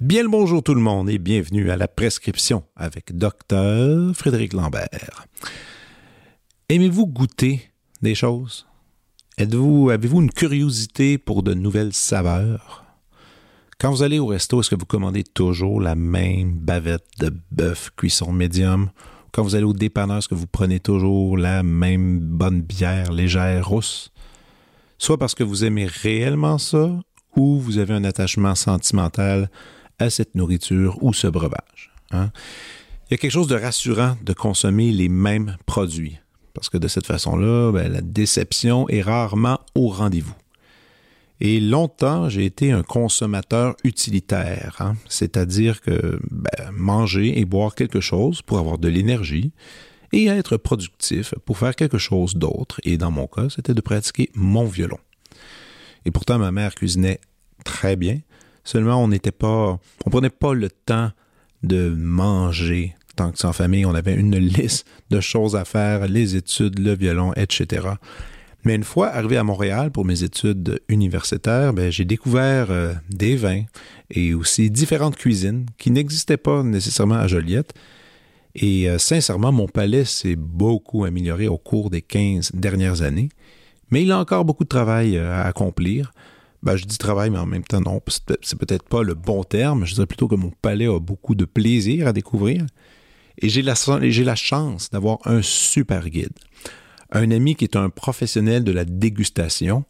Bien le bonjour tout le monde et bienvenue à la prescription avec Docteur Frédéric Lambert. Aimez-vous goûter des choses? Avez-vous une curiosité pour de nouvelles saveurs? Quand vous allez au resto, est-ce que vous commandez toujours la même bavette de bœuf cuisson médium? Quand vous allez au dépanneur, est-ce que vous prenez toujours la même bonne bière légère rousse? Soit parce que vous aimez réellement ça, ou vous avez un attachement sentimental à cette nourriture ou ce breuvage. Hein? Il y a quelque chose de rassurant de consommer les mêmes produits, parce que de cette façon-là, ben, la déception est rarement au rendez-vous. Et longtemps, j'ai été un consommateur utilitaire, hein. c'est-à-dire que ben, manger et boire quelque chose pour avoir de l'énergie et être productif pour faire quelque chose d'autre. Et dans mon cas, c'était de pratiquer mon violon. Et pourtant, ma mère cuisinait très bien, Seulement, on n'était pas, on prenait pas le temps de manger tant que sans famille. On avait une liste de choses à faire, les études, le violon, etc. Mais une fois arrivé à Montréal pour mes études universitaires, ben, j'ai découvert euh, des vins et aussi différentes cuisines qui n'existaient pas nécessairement à Joliette. Et euh, sincèrement, mon palais s'est beaucoup amélioré au cours des 15 dernières années. Mais il a encore beaucoup de travail euh, à accomplir. Ben, je dis travail, mais en même temps, non, c'est peut-être pas le bon terme. Je dirais plutôt que mon palais a beaucoup de plaisir à découvrir. Et j'ai la, la chance d'avoir un super guide. Un ami qui est un professionnel de la dégustation.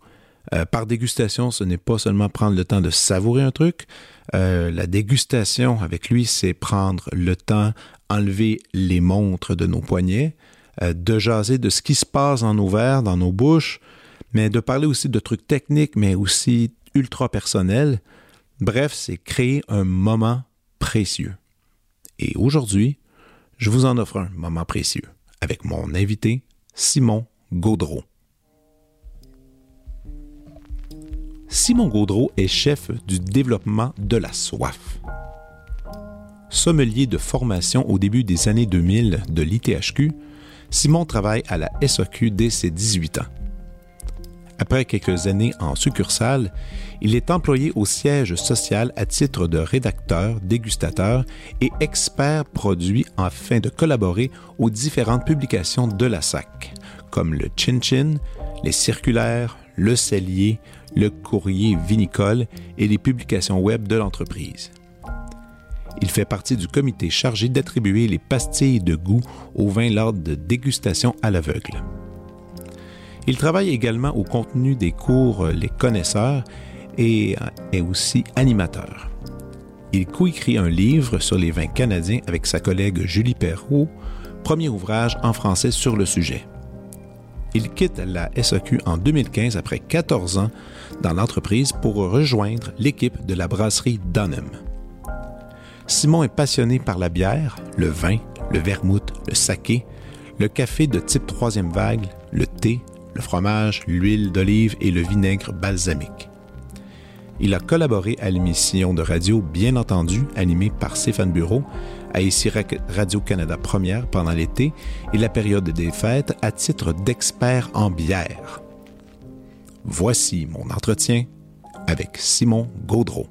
Euh, par dégustation, ce n'est pas seulement prendre le temps de savourer un truc. Euh, la dégustation avec lui, c'est prendre le temps, enlever les montres de nos poignets, euh, de jaser de ce qui se passe dans nos verres, dans nos bouches, mais de parler aussi de trucs techniques, mais aussi ultra personnels. Bref, c'est créer un moment précieux. Et aujourd'hui, je vous en offre un moment précieux avec mon invité, Simon Gaudreau. Simon Gaudreau est chef du développement de la soif. Sommelier de formation au début des années 2000 de l'ITHQ, Simon travaille à la SAQ dès ses 18 ans. Après quelques années en succursale, il est employé au siège social à titre de rédacteur, dégustateur et expert produit afin de collaborer aux différentes publications de la SAC, comme le Chin Chin, les circulaires, le cellier, le courrier vinicole et les publications web de l'entreprise. Il fait partie du comité chargé d'attribuer les pastilles de goût aux vins lors de dégustation à l'aveugle. Il travaille également au contenu des cours euh, Les connaisseurs et euh, est aussi animateur. Il coécrit un livre sur les vins canadiens avec sa collègue Julie Perrault, premier ouvrage en français sur le sujet. Il quitte la SAQ en 2015 après 14 ans dans l'entreprise pour rejoindre l'équipe de la brasserie Dunham. Simon est passionné par la bière, le vin, le vermouth, le saké, le café de type troisième vague, le thé, le fromage, l'huile d'olive et le vinaigre balsamique. Il a collaboré à l'émission de radio Bien entendu, animée par Stéphane Bureau, à ici Radio-Canada Première pendant l'été et la période des fêtes à titre d'expert en bière. Voici mon entretien avec Simon Gaudreau.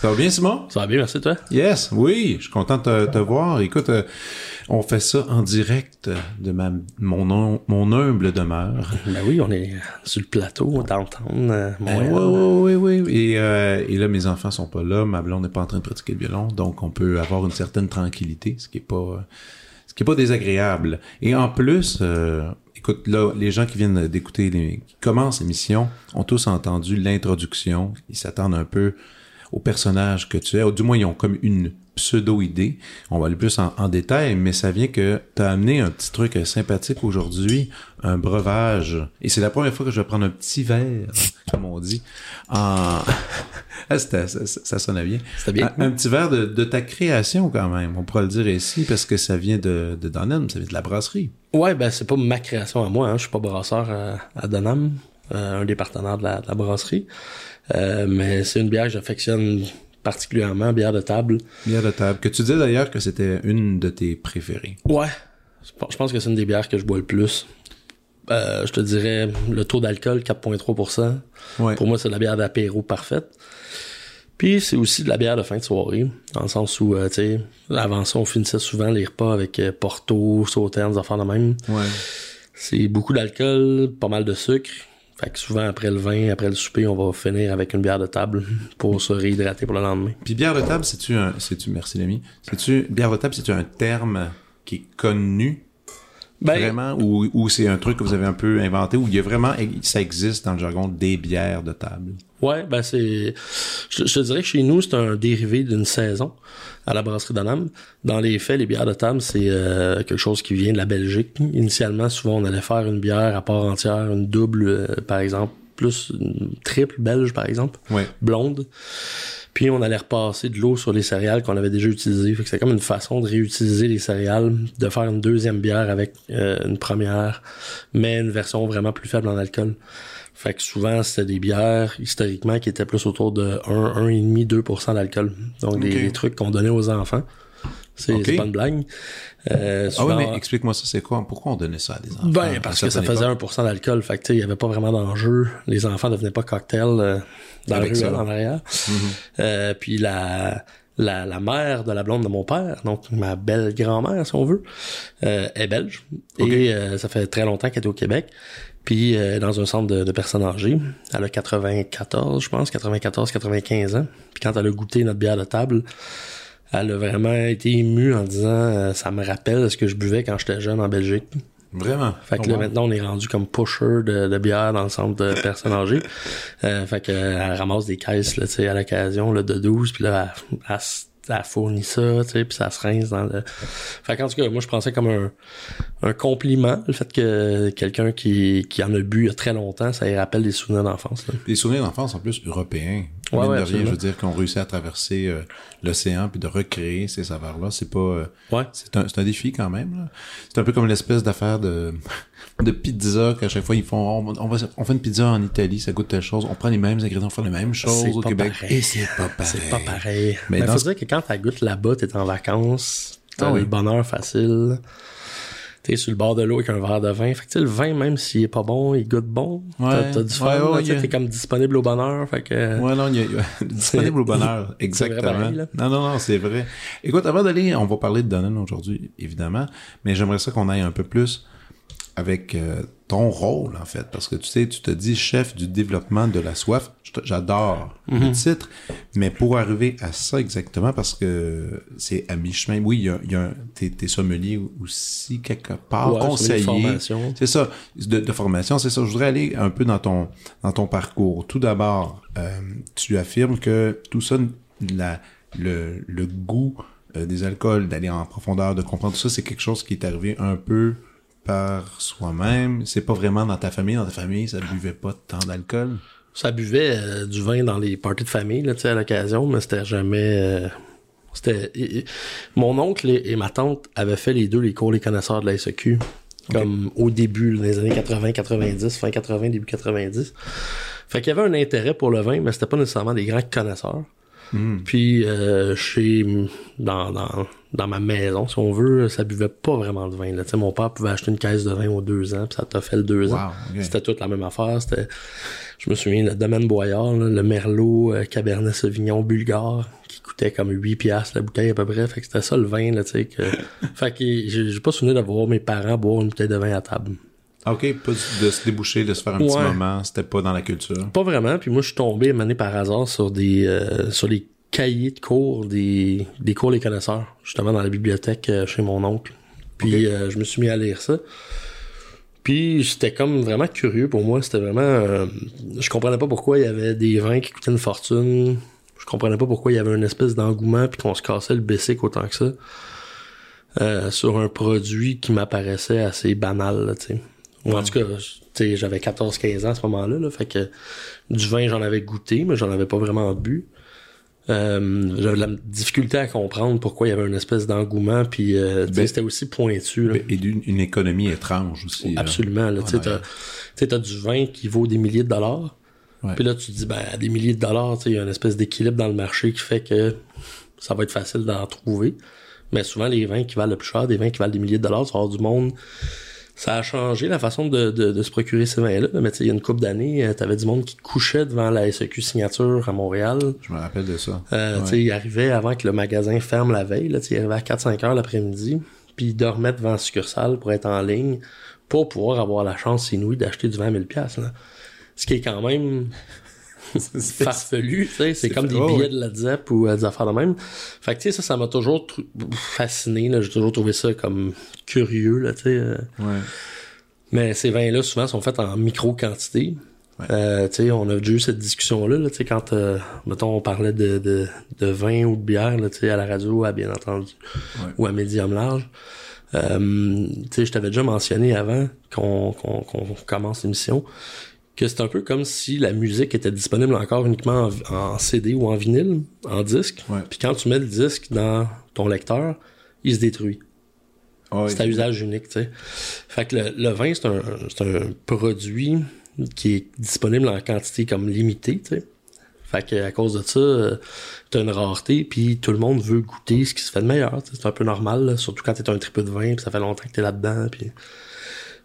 Ça va bien, Simon? Ça va bien, merci, toi? Yes, oui, je suis content de te, voir. Écoute, euh, on fait ça en direct de ma, mon, mon humble demeure. Ben oui, on est sur le plateau d'entendre euh, Montréal. oui, oui, oui. Et, euh, et, là, mes enfants sont pas là, ma blonde n'est pas en train de pratiquer le violon, donc on peut avoir une certaine tranquillité, ce qui est pas, ce qui est pas désagréable. Et en plus, écoute, là, les gens qui viennent d'écouter, qui commencent l'émission, ont tous entendu l'introduction. Ils s'attendent un peu au personnage que tu es. Ou du moins, ils ont comme une pseudo-idée. On va aller plus en, en détail, mais ça vient que tu as amené un petit truc sympathique aujourd'hui, un breuvage. Et c'est la première fois que je vais prendre un petit verre, comme on dit, en... Ah, ça, ça, sonnait bien. Bien. Un, un petit verre de, de ta création quand même, on pourra le dire ici, parce que ça vient de, de Danone, ça vient de la brasserie. Ouais, ben c'est pas ma création à moi, hein. je suis pas brasseur à, à Donham, euh, un des partenaires de la, de la brasserie. Euh, mais c'est une bière que j'affectionne particulièrement, bière de table. Bière de table, que tu disais d'ailleurs que c'était une de tes préférées. Ouais. Je pense- que c'est une des bières que je bois le plus. Euh, je te dirais le taux d'alcool 4.3%. Ouais. Pour moi, c'est de la bière d'apéro parfaite. Puis c'est aussi de la bière de fin de soirée, dans le sens où, euh, tu sais, avant ça, on finissait souvent les repas avec euh, Porto, Sauternes, des affaires de même. Ouais. C'est beaucoup d'alcool, pas mal de sucre. Fait que souvent, après le vin, après le souper, on va finir avec une bière de table pour se réhydrater pour le lendemain. Puis bière de table, c'est-tu un, c'est-tu, merci l'ami, c'est-tu, bière de table, c'est-tu un terme qui est connu, Ben, vraiment, ou, ou c'est un truc que vous avez un peu inventé, ou il y a vraiment, ça existe dans le jargon des bières de table? Ouais, ben c'est. Je, je te dirais que chez nous, c'est un dérivé d'une saison à la brasserie d'Anam. Dans les faits, les bières de table, c'est euh, quelque chose qui vient de la Belgique. Initialement, souvent, on allait faire une bière à part entière, une double, euh, par exemple, plus une triple belge, par exemple, Ouais. blonde. Puis on allait repasser de l'eau sur les céréales qu'on avait déjà utilisées. Fait que c'est comme une façon de réutiliser les céréales, de faire une deuxième bière avec euh, une première, mais une version vraiment plus faible en alcool. Fait que souvent, c'était des bières, historiquement, qui étaient plus autour de 1, 1,5, 2% d'alcool. Donc, des, trucs qu'on donnait aux enfants. C'est pas une blague. Euh, Ah souvent- oui, mais explique-moi ça, c'est quoi? Pourquoi on donnait ça à des enfants? ben, parce que ça faisait époques? 1% d'alcool. Fait que, tu sais, il y avait pas vraiment d'enjeu. Les enfants devenaient pas cocktails euh, dans Avec la rue, en arrière. Euh, puis la, la, la mère de la blonde de mon père, donc ma belle grand-mère, si on veut, euh, est belge. Et euh, ça fait très longtemps qu'elle est au Québec. Puis euh, dans un centre de, de personnes âgées. Elle a 94, je pense, 94, 95 ans. Puis quand elle a goûté notre bière de table, elle a vraiment été émue en disant euh, ça me rappelle ce que je buvais quand j'étais jeune en Belgique. Vraiment? Fait que là, maintenant, on est rendu comme pusher de, de bière dans le centre de personnes âgées. Euh, fait que, euh, elle ramasse des caisses, là, tu sais, à l'occasion, là, de 12, puis là, elle, elle, elle fournit ça, tu sais, puis ça se rince dans le... Fait qu'en tout cas, moi, je pensais comme un, un compliment, le fait que quelqu'un qui, qui en a bu il y a très longtemps, ça lui rappelle des souvenirs d'enfance. Des souvenirs d'enfance en plus européens. Ouais, ouais, de rien, je veux dire qu'on réussit à traverser euh, l'océan puis de recréer ces saveurs-là. C'est pas. euh, Ouais. c'est un, c'est un défi quand même. C'est un peu comme l'espèce d'affaire de de pizza qu'à chaque fois ils font. On, on va on fait une pizza en Italie, ça goûte telle chose. On prend les mêmes ingrédients, on fait les mêmes choses au Québec. pareil. Et c'est pas pareil. C'est pas pareil. Mais dans faut dire que quand tu goûtes là-bas, t'es en vacances, t'as Ah oui. le bonheur facile. T'es sur le bord de l'eau avec un verre de vin. Fait que tu sais, le vin, même s'il est pas bon, il goûte bon. Ouais. T'as, du fun. Ouais, ouais, a- T'es comme disponible au bonheur. Fait que... Ouais, non, il y a, il y a- disponible au bonheur. Exactement. pareil, non, non, non, c'est vrai. Écoute, avant d'aller, on va parler de Danone aujourd'hui, évidemment, mais j'aimerais ça qu'on aille un peu plus avec euh, ton rôle, en fait, parce que tu sais, tu te dis chef du développement de la soif. J'adore le titre, mais pour arriver à ça exactement, parce que c'est à mi-chemin. Oui, il y a, y t'es, sommelier aussi quelque part, Ouais, conseiller. C'est ça, de, de formation, c'est ça. Je voudrais aller un peu dans ton dans ton parcours. Tout d'abord, euh, tu affirmes que tout ça, la, le, le goût euh, des alcools, d'aller en profondeur, de comprendre tout ça, c'est quelque chose qui est arrivé un peu par soi-même. C'est pas vraiment dans ta famille. Dans ta famille, ça buvait pas tant d'alcool? Ça buvait euh, du vin dans les parties de famille, là, tu sais, à l'occasion, mais c'était jamais... euh, c'était... et- et- Mon oncle et, et ma tante avaient fait les deux les cours les connaisseurs de la SEQ, comme au début, dans les années 80-90, fin 80, début 90. Fait qu'il y avait un intérêt pour le vin, mais c'était pas nécessairement des grands connaisseurs. Puis euh, chez dans, dans, dans ma maison, si on veut, ça buvait pas vraiment de vin. Là. Mon père pouvait acheter une caisse de vin aux deux ans, puis ça t'a fait le deux Wow, ans. C'était toute la même affaire. C'était, je me souviens, le domaine Boyard, là, le Merlot, euh, Cabernet Sauvignon, Bulgare, qui coûtait comme 8 piastres la bouteille à peu près. Fait que c'était ça le vin, là, tu sais. Que... fait que j'ai, pas souvenir de voir mes parents boire une bouteille de vin à table. OK, pas de se déboucher, de se faire un petit moment. C'était pas dans la culture. Pas vraiment. Puis moi, je suis tombé, mané par hasard, sur des euh, sur les cahiers de cours des, des cours les connaisseurs, justement dans la bibliothèque euh, chez mon oncle. Puis euh, je me suis mis à lire ça. Puis c'était comme vraiment curieux pour moi. C'était vraiment... euh, je comprenais pas pourquoi il y avait des vins qui coûtaient une fortune. Je comprenais pas pourquoi il y avait une espèce d'engouement puis qu'on se cassait le basic autant que ça. Euh, sur un produit qui m'apparaissait assez banal. Ou en tout cas, j'avais 14-15 ans à ce moment-là, là, fait que du vin, j'en avais goûté, mais j'en avais pas vraiment bu. Euh, j'avais de la difficulté à comprendre pourquoi il y avait une espèce d'engouement, puis euh, Ben, c'était aussi pointu. Là. Et d'une une économie étrange aussi. là. Absolument. Là, tu sais, t'as- du vin qui vaut des milliers de dollars. Ouais. Puis là, tu te dis, ben, à des milliers de dollars, il y a une espèce d'équilibre dans le marché qui fait que ça va être facile d'en trouver. Mais souvent, les vins qui valent le plus cher, des vins qui valent des milliers de dollars, tu vas avoir du monde. Ça a changé la façon de, de, de se procurer ces vins-là. Mais tu sais, il y a une couple d'années, euh, t'avais du monde qui couchait devant la SEQ Signature à Montréal. Je me rappelle de ça. Euh, Ouais. tu sais, il arrivait avant que le magasin ferme la veille, là, tu sais, il arrivait à 4-5 heures l'après-midi, puis il dormait devant la succursale pour être en ligne, pour pouvoir avoir la chance inouïe d'acheter du vin à 1000 pièces là. Ce qui est quand même farfelu, tu sais, c'est comme des oh, billets de la ZEP ou euh, des affaires de même. Fait que tu sais, ça, ça m'a toujours fasciné, là, j'ai toujours trouvé ça comme curieux, là, tu sais. euh. Ouais. Mais ces vins-là, souvent, sont faits en micro-quantité. Ouais. Euh, tu sais, on a déjà eu cette discussion-là, là, tu sais, quand, mettons, on parlait de, de, de vin ou de bière, là, tu sais, à la radio, à bien entendu, Ouais. ou à médium large. Euh, je t'avais déjà mentionné avant qu'on qu'on commence l'émission que c'est un peu comme si la musique était disponible encore uniquement en, en CD ou en vinyle, en disque. Ouais. Puis quand tu mets le disque dans ton lecteur, il se détruit. Ah. C'est à usage unique, tu sais. Fait que le, le vin, c'est un, un produit qui est disponible en quantité comme limitée, tu sais. Fait que à cause de ça, euh, t'as une rareté, puis tout le monde veut goûter ce qui se fait de meilleur. C'est un peu normal, là, surtout quand t'es un tripeux de vin, puis ça fait longtemps que t'es là-dedans, puis...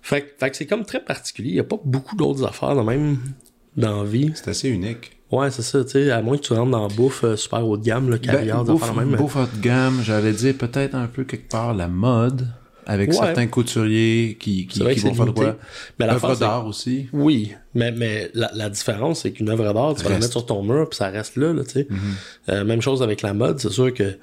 Fait, que- fait que c'est comme très particulier. Il y a pas beaucoup d'autres affaires, là, même, dans la vie. C'est assez unique. Ouais, c'est ça, tu sais, à moins que tu rentres dans la bouffe euh, super haut de gamme, le caviar, des bouffe, de même. bouffe haut de gamme, j'allais dire peut-être un peu quelque part la mode, avec Ouais. certains couturiers qui, qui, qui vont faire de quoi? Mais la Œuvre force, c'est- d'art aussi. Oui, mais, mais la, la différence, c'est qu'une œuvre d'art, tu vas la mettre sur ton mur, puis ça reste là, là tu sais. Mm-hmm. Euh, même chose avec la mode, c'est sûr que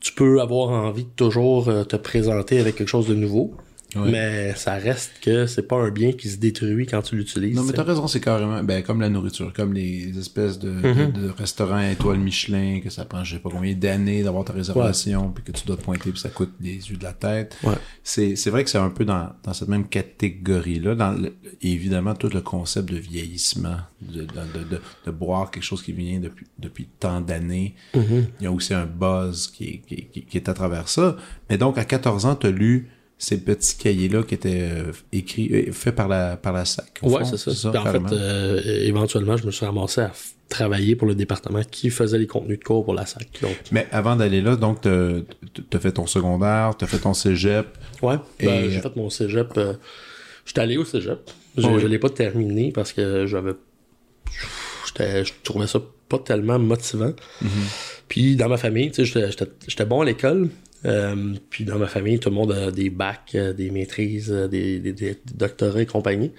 tu peux avoir envie de toujours euh, te présenter avec quelque chose de nouveau, Ouais. mais ça reste que c'est pas un bien qui se détruit quand tu l'utilises. Non, mais tu t'as raison, c'est carrément, ben, comme la nourriture, comme les espèces de, Mm-hmm. de, de restaurants étoiles Michelin, que ça prend je sais pas combien d'années d'avoir ta réservation, puis que tu dois te pointer, puis ça coûte des yeux de la tête. Ouais. C'est, c'est vrai que c'est un peu dans, dans cette même catégorie-là, dans le- évidemment tout le concept de vieillissement, de, de, de, boire quelque chose qui vient depuis, depuis tant d'années. Mm-hmm. Il y a aussi un buzz qui qui, qui, qui est à travers ça. Mais donc, à 14 ans, t'as lu ces petits cahiers-là qui étaient euh, écrits, euh, faits par la, par la SAC. fond, c'est ça. En carrément. fait, euh, éventuellement, je me suis ramassé à travailler pour le département qui faisait les contenus de cours pour la SAC. Donc, Mais avant d'aller là, donc, t'as fait ton secondaire, t'as fait ton cégep. ouais, ben, Et- j'ai fait mon cégep. J'étais allé au cégep. Je, Oh oui. je l'ai pas terminé parce que j'avais. j'étais- Je trouvais ça pas tellement motivant. Mm-hmm. Puis dans ma famille, j'étais bon à l'école. Euh, puis dans ma famille, tout le monde a des bacs, euh, des maîtrises, euh, des, des, des doctorats et compagnie.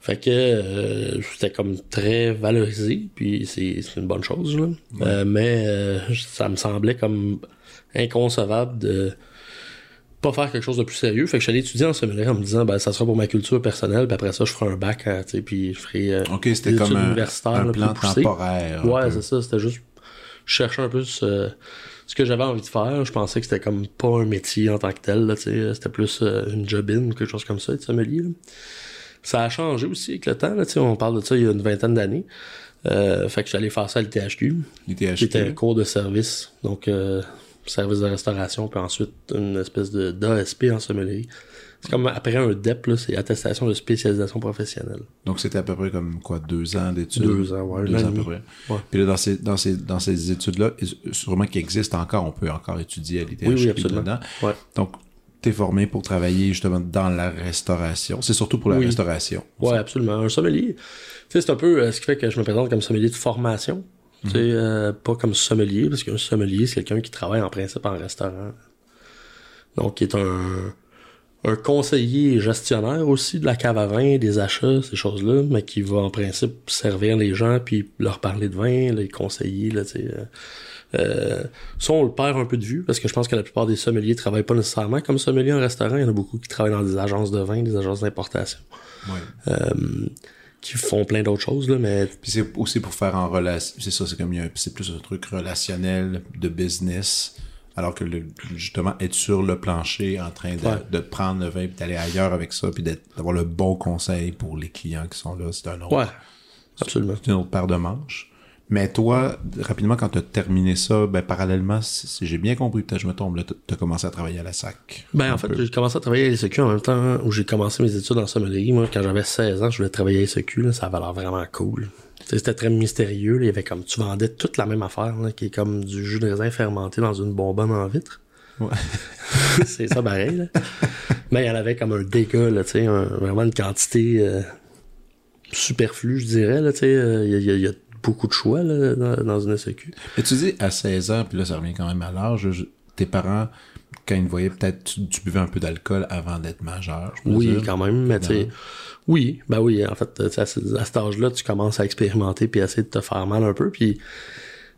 Fait que euh, j'étais comme très valorisé, puis c'est une bonne chose. Là. Euh, mais ça me semblait comme inconcevable de pas faire quelque chose de plus sérieux. Fait que j'allais étudier en en me disant ben ça sera pour ma culture personnelle, puis après ça je ferai un bac, hein, tu sais, puis je ferai euh, c'était des comme études un, universitaires, un là, plan temporaire. Ouais, c'est ça. C'était juste. Je cherchais un peu ce, ce que j'avais envie de faire. Je pensais que c'était comme pas un métier en tant que tel. C'était plus euh, une job-in ou quelque chose comme ça, être sommelier. là. Ça a changé aussi avec le temps. Là, on parle de ça il y a une vingtaine d'années. Euh, fait que j'allais faire ça à l'ITHQ, Les qui THQ. était un cours de service. Donc, euh, service de restauration, puis ensuite une espèce de d'ASP en sommellerie. C'est comme après un DEP, là, c'est attestation de spécialisation professionnelle. Donc, c'était à peu près comme quoi, deux ans d'études? Deux ans, ouais, Deux ans à peu près. Ouais. Puis là, dans ces, dans ces, dans ces études-là, sûrement qui existent encore, on peut encore étudier à l'ITHQ Oui, oui, absolument. dedans. Ouais. Donc, t'es formé pour travailler justement dans la restauration. C'est surtout pour la Oui. restauration. Ouais, absolument. Un sommelier, tu sais, c'est un peu euh, ce qui fait que je me présente comme sommelier de formation. Tu sais, euh, pas comme sommelier, parce qu'un sommelier, c'est quelqu'un qui travaille en principe en restaurant. Donc, qui est un, un conseiller gestionnaire aussi de la cave à vin, des achats, ces choses-là, mais qui va en principe servir les gens puis leur parler de vin, les conseiller, là, tu sais. euh. Euh, ça, on le perd un peu de vue parce que je pense que la plupart des sommeliers travaillent pas nécessairement comme sommelier en restaurant. Il y en a beaucoup qui travaillent dans des agences de vin, des agences d'importation. Ouais. Euh, qui font plein d'autres choses, là, mais Puis c'est aussi pour faire en relation. C'est ça, c'est comme il y a un- c'est plus un truc relationnel de business. Alors que le- justement, être sur le plancher en train de, Ouais. de prendre le vin puis d'aller ailleurs avec ça puis d'avoir le bon conseil pour les clients qui sont là, c'est un autre, ouais, absolument. c'est une autre paire de manches. Mais toi, rapidement, quand tu as terminé ça, ben, parallèlement, si, j'ai bien compris, peut-être je me trompe, là, tu as commencé à travailler à la SAC. Ben, en fait, j'ai commencé à travailler à la en même temps où j'ai commencé mes études en sommellerie. Moi, quand j'avais 16 ans, je voulais travailler à la là, ça avait l'air vraiment cool. C'était très mystérieux. là. Il y avait comme, tu vendais toute la même affaire, là, qui est comme du jus de raisin fermenté dans une bonbonne en vitre. Ouais. c'est ça pareil, là. Mais en avait comme un dégât, là, tu sais, un- vraiment une quantité euh, superflue, je dirais, euh, Il y, a- y a- beaucoup de choix, là, dans, dans une SEQ. Mais tu dis à 16 ans, puis là, ça revient quand même à l'âge, tes parents, quand ils te voyaient, peut-être tu, tu buvais un peu d'alcool avant d'être majeur. je Oui, quand même, mais tu oui, ben oui, en fait, à, ce- à cet âge-là, tu commences à expérimenter puis à essayer de te faire mal un peu, puis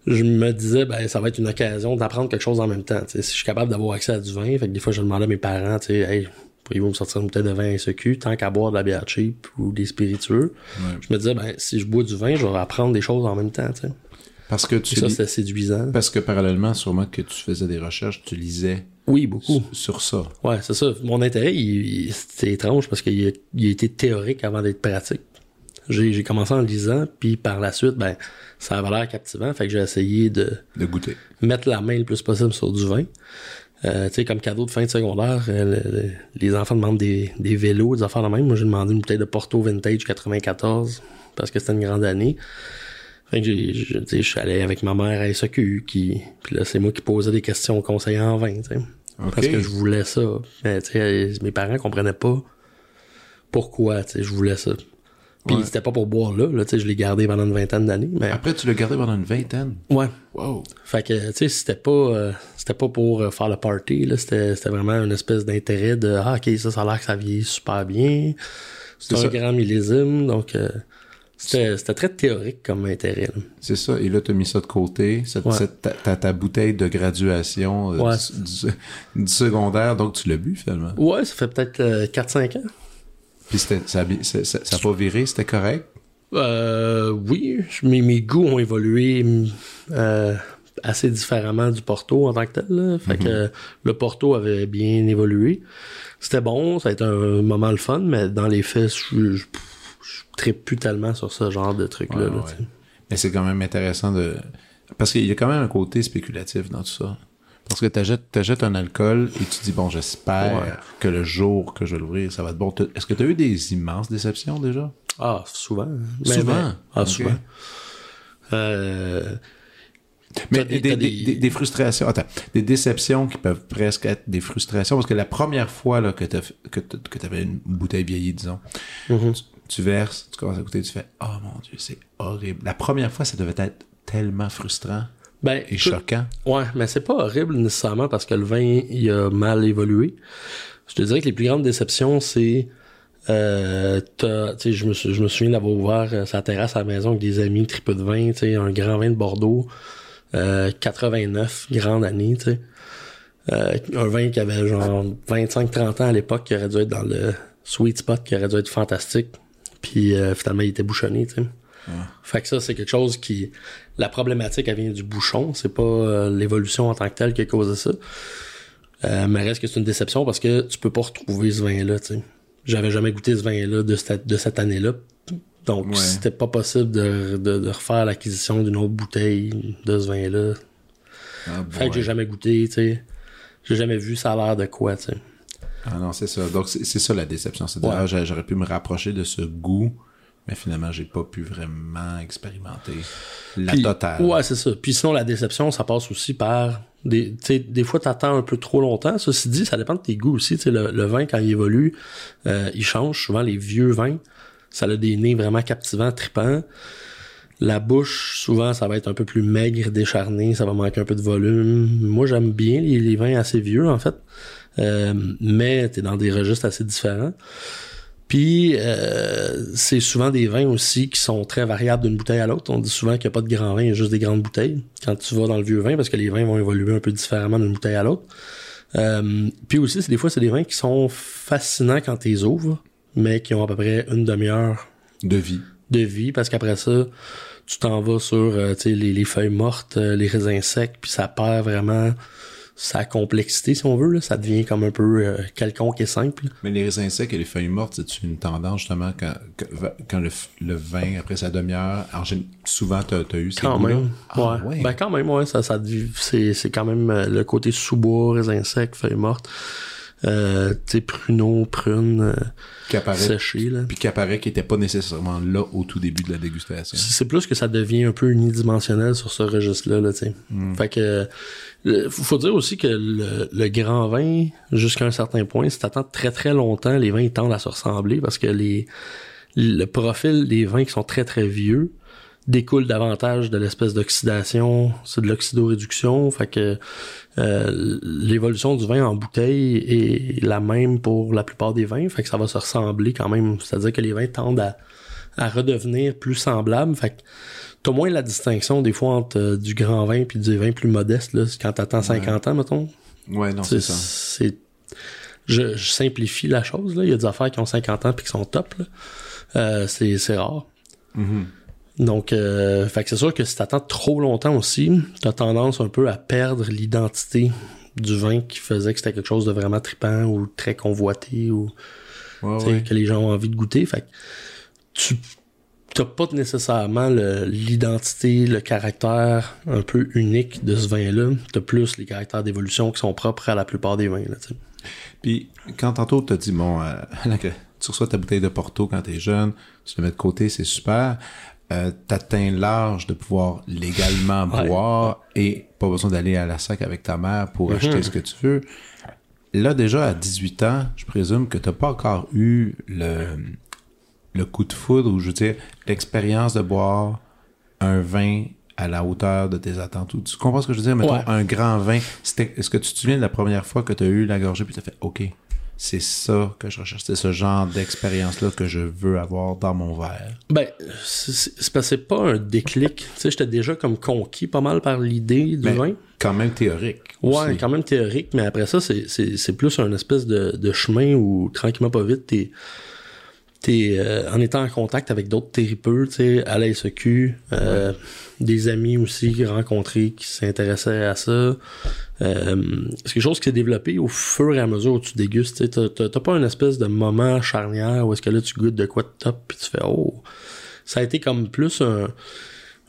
je me disais, ben, ça va être une occasion d'apprendre quelque chose en même temps, si je suis capable d'avoir accès à du vin, fait que des fois, je demandais à mes parents, tu sais, hey, pourriez-vous me sortir une bouteille de vin SEQ, tant qu'à boire de la bière cheap ou des spiritueux, Ouais. je me disais, ben, si je bois du vin, je vais apprendre des choses en même temps, tu sais. Parce que tu ça, c'était séduisant. parce que parallèlement, sûrement que tu faisais des recherches, tu lisais Oui, beaucoup. sur ça. Ouais, c'est ça. Mon intérêt, il, il- c'est étrange parce qu'il a, il a été théorique avant d'être pratique. J'ai, j'ai commencé en lisant, puis par la suite, ben, ça avait l'air captivant, fait que j'ai essayé de De goûter. mettre la main le plus possible sur du vin. Euh, tu sais, comme cadeau de fin de secondaire, euh, le- le- les enfants demandent des, des vélos, des affaires de même. Moi, j'ai demandé une bouteille de Porto Vintage 94 parce que c'était une grande année. Fait que j'ai, je- suis allé avec ma mère à SAQ, qui, puis là, c'est moi qui posais des questions aux conseillers en vin, tu sais. OK. Parce que je voulais ça. Mais, tu sais, mes parents comprenaient pas pourquoi, tu sais, je voulais ça. Puis Ouais. c'était pas pour boire là, là, tu sais, je l'ai gardé pendant une vingtaine d'années, mais... Après, tu l'as gardé pendant une vingtaine? Ouais. Wow. Fait que, tu sais, c'était pas, euh, c'était pas pour euh, faire le party, là. C'était, c'était vraiment une espèce d'intérêt de, ah, ok, ça, ça a l'air que ça vieillit super bien. C'est C'est un ça. grand millésime, donc, euh, c'était, très théorique comme intérêt. C'est ça. Et là, tu as mis ça de côté. Cette, Ouais. cette- ta, bouteille de graduation euh, Ouais. du, secondaire, donc tu l'as bu finalement. Ouais, ça fait peut-être euh, 4-5 ans. Puis ça, a bi- ça, ça, ça a pas viré, c'était correct? Euh, oui, mes, mes goûts ont évolué euh, assez différemment du Porto en tant que tel. là. Fait que euh, le Porto avait bien évolué. C'était bon, ça a été un moment le fun, mais dans les faits, je, je, je trippe plus tellement sur ce genre de truc-là. Ouais, là, ouais. tu sais. Mais c'est quand même intéressant de. Parce qu'il y a quand même un côté spéculatif dans tout ça. Parce que t'achètes, t'achètes un alcool et tu dis, bon, j'espère Ouais. que le jour que je vais l'ouvrir, ça va être bon. Est-ce que tu as eu des immenses déceptions déjà? Ah, souvent. Mais- Souvent? mais- ah, souvent. Euh, Mais des, frustrations, attends, des déceptions qui peuvent presque être des frustrations, parce que la première fois là, que tu que t'a- que avais une bouteille vieillie, disons, mhm. tu, tu verses, tu commences à goûter, tu fais « Oh mon Dieu, c'est horrible ». La première fois, ça devait être tellement frustrant Ben, et choquant. Ouais, mais c'est pas horrible nécessairement parce que le vin il a mal évolué. Je te dirais que les plus grandes déceptions, c'est euh, je me, je me souviens d'avoir ouvert euh, sa terrasse à la maison avec des amis, triple de vin, un grand vin de Bordeaux, euh, 89, grande année, tu sais. Euh, un vin qui avait genre 25-30 ans à l'époque, qui aurait dû être dans le sweet spot, qui aurait dû être fantastique. Puis euh, finalement, il était bouchonné, tu sais. Fait que ça, c'est quelque chose qui... La problématique, elle vient du bouchon. C'est pas euh, l'évolution en tant que telle qui a causé ça. Euh, mais reste que c'est une déception parce que tu peux pas retrouver ce vin-là, tu sais. J'avais jamais goûté ce vin-là de cette, de cette année-là. Donc, Ouais. c'était pas possible de, de, de refaire l'acquisition d'une autre bouteille de ce vin-là. Ah, Fait que j'ai jamais goûté, tu sais. J'ai jamais vu ça a l'air de quoi, tu sais. Ah non, c'est ça. Donc, c'est ça la déception. C'est Ouais. ah, j'a- j'aurais pu me rapprocher de ce goût, mais finalement, j'ai pas pu vraiment expérimenter la Puis- totale. Ouais, c'est ça. Puis sinon, la déception, ça passe aussi par des, tu sais, des fois, t'attends un peu trop longtemps. Ceci dit, ça dépend de tes goûts aussi. Tu sais, le, le vin, quand il évolue, euh, il change. Souvent, les vieux vins, ça a des nez vraiment captivants, tripants. La bouche, souvent, ça va être un peu plus maigre, décharné, ça va manquer un peu de volume. Moi, j'aime bien les, les vins assez vieux, en fait. Euh, mais t'es dans des registres assez différents. Puis euh, c'est souvent des vins aussi qui sont très variables d'une bouteille à l'autre. On dit souvent qu'il n'y a pas de grands vins, il y a juste des grandes bouteilles. Quand tu vas dans le vieux vin, parce que les vins vont évoluer un peu différemment d'une bouteille à l'autre. Euh, puis aussi, c'est des fois, c'est des vins qui sont fascinants quand tu les ouvres, mais qui ont à peu près une demi-heure De vie. de vie, parce qu'après ça, tu t'en vas sur euh, tu sais, les, les feuilles mortes, les raisins secs, puis ça perd vraiment sa complexité, si on veut. Là. Ça devient comme un peu euh, quelconque et simple. Mais les raisins secs et les feuilles mortes, c'est une tendance justement quand, quand, le, le, vin, après sa demi-heure, souvent t'as as eu ces Quand même. Ah, ouais. ouais. Ben quand même, ouais, ça, ça c'est quand même euh, le côté sous-bois, raisins secs, feuilles mortes. Euh, tu sais, pruneaux, prunes euh, séchées, là. puis qui apparaît qui était pas nécessairement là au tout début de la dégustation. C'est plus que ça devient un peu unidimensionnel sur ce registre-là, là, tu sais. Fait que, faut faut dire aussi que le, le grand vin, jusqu'à un certain point, si t'attends très très longtemps, les vins ils tendent à se ressembler parce que les le profil des vins qui sont très très vieux découle davantage de l'espèce d'oxydation, c'est de l'oxydoréduction, fait que euh, l'évolution du vin en bouteille est la même pour la plupart des vins, fait que ça va se ressembler quand même, c'est-à-dire que les vins tendent à, à redevenir plus semblables, fait que t'as moins la distinction des fois entre euh, du grand vin puis du vin plus modeste, là, quand t'attends 50 ans, mettons. Ouais, non, C'est, ça. c'est- je, je simplifie la chose, là. Il y a des affaires qui ont 50 ans puis qui sont top, là. Euh, c'est, c'est rare. Mhm. Donc, euh, fait que c'est sûr que si t'attends trop longtemps aussi, t'as tendance un peu à perdre l'identité du vin qui faisait que c'était quelque chose de vraiment trippant ou très convoité ou Ouais, ouais. que les gens ont envie de goûter. Fait que tu t'as pas nécessairement l'identité, le caractère un peu unique de ce vin-là. T'as plus les caractères d'évolution qui sont propres à la plupart des vins. Là. Puis quand tantôt t'as dit bon, euh, tu reçois ta bouteille de Porto quand t'es jeune, tu le mets de côté, c'est super. Euh, T'atteins l'âge de pouvoir légalement Ouais. boire et pas besoin d'aller à la sac avec ta mère pour Mhm. acheter ce que tu veux. Là déjà à 18 ans, je présume que t'as pas encore eu le le coup de foudre ou je veux dire l'expérience de boire un vin à la hauteur de tes attentes. Tu comprends ce que je veux dire? Mettons, Ouais. un grand vin. Est-ce que tu te souviens de la première fois que tu as eu la gorgée puis tu as fait OK, c'est ça que je recherche, c'est ce genre d'expérience-là que je veux avoir dans mon verre. Ben, c'est- parce que pas un déclic. Tu sais, j'étais déjà comme conquis pas mal par l'idée du vin. Quand même théorique. Ouais, aussi. quand même théorique, mais après ça, c'est, c'est, c'est plus un espèce de, de chemin où, tranquillement pas vite, t'es, t'es euh, en étant en contact avec d'autres tripeux, tu sais, à la SEQ, euh, des amis aussi rencontrés qui s'intéressaient à ça. Euh, c'est quelque chose qui s'est développé au fur et à mesure où tu dégustes. tu sais, T'as, pas une espèce de moment charnière où est-ce que là tu goûtes de quoi de top puis tu fais oh. Ça a été comme plus un,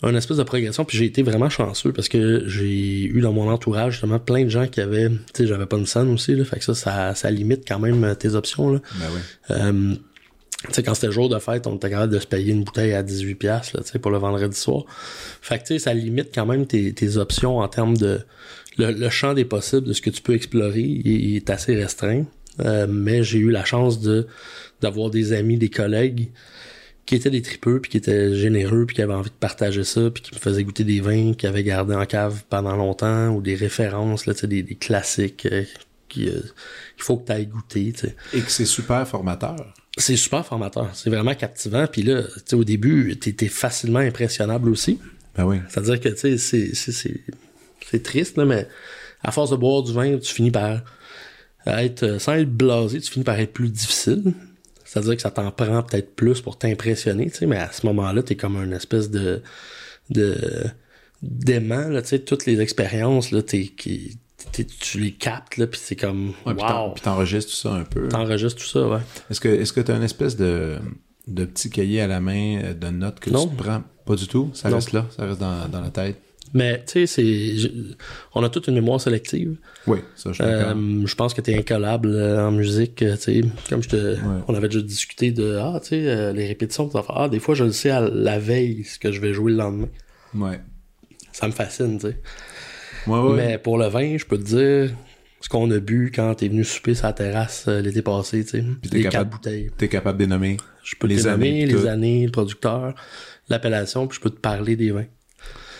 un espèce de progression puis j'ai été vraiment chanceux parce que j'ai eu dans mon entourage justement plein de gens qui avaient tu sais j'avais pas de scène aussi là fait que ça, ça ça limite quand même tes options là Ben oui. Euh, sais, quand c'était jour de fête, on était capable de se payer une bouteille à 18 pièces là, tu sais, pour le vendredi soir. Fait que, tu sais, ça limite quand même tes, tes options en termes de... Le, le champ des possibles de ce que tu peux explorer il, est assez restreint. Euh, mais j'ai eu la chance de d'avoir des amis, des collègues qui étaient des tripeux, puis qui étaient généreux, puis qui avaient envie de partager ça, puis qui me faisaient goûter des vins qu'ils avaient gardés en cave pendant longtemps, ou des références, là, des, des classiques euh, euh, il faut que tu ailles goûter, tu sais Et que c'est super formateur. C'est super formateur. C'est vraiment captivant. Puis là, tu sais, au début, t'es es facilement impressionnable aussi. Ben oui. C'est-à-dire que, tu sais, c'est- c'est- c'est c'est triste, là, mais à force de boire du vin, tu finis par être, euh, sans être blasé, tu finis par être plus difficile. C'est-à-dire que ça t'en prend peut-être plus pour t'impressionner, tu sais, mais à ce moment-là, t'es comme une espèce de, de, d'aimant, là, tu sais, toutes les expériences, là, t'es, qui, tu les captes, là, puis c'est comme, Ouais, wow, puis t'enregistres tout ça un peu. t'enregistres tout ça, ouais. Est-ce que est-ce que tu as une espèce de, de petit cahier à la main euh, de notes que Non. tu prends? Pas du tout? Ça Non. reste là, ça reste dans, dans la tête? Mais, tu sais, c'est, on a toute une mémoire sélective. Oui, ça, je. Euh, je pense que t'es incollable euh, en musique, tu sais. Comme je te, on avait déjà discuté de, ah, tu sais, les répétitions, ça fait, ah, des fois, je le sais à la veille ce que je vais jouer le lendemain. Ouais. Ça me fascine, tu sais. Ouais, ouais. Mais pour le vin, je peux te dire ce qu'on a bu quand t'es venu souper sur la terrasse euh, l'été passé, tu sais. Les capable- quatre bouteilles. T'es capable de les nommer. Je peux les te nommer années, les tout. années, le producteur, l'appellation, puis je peux te parler des vins.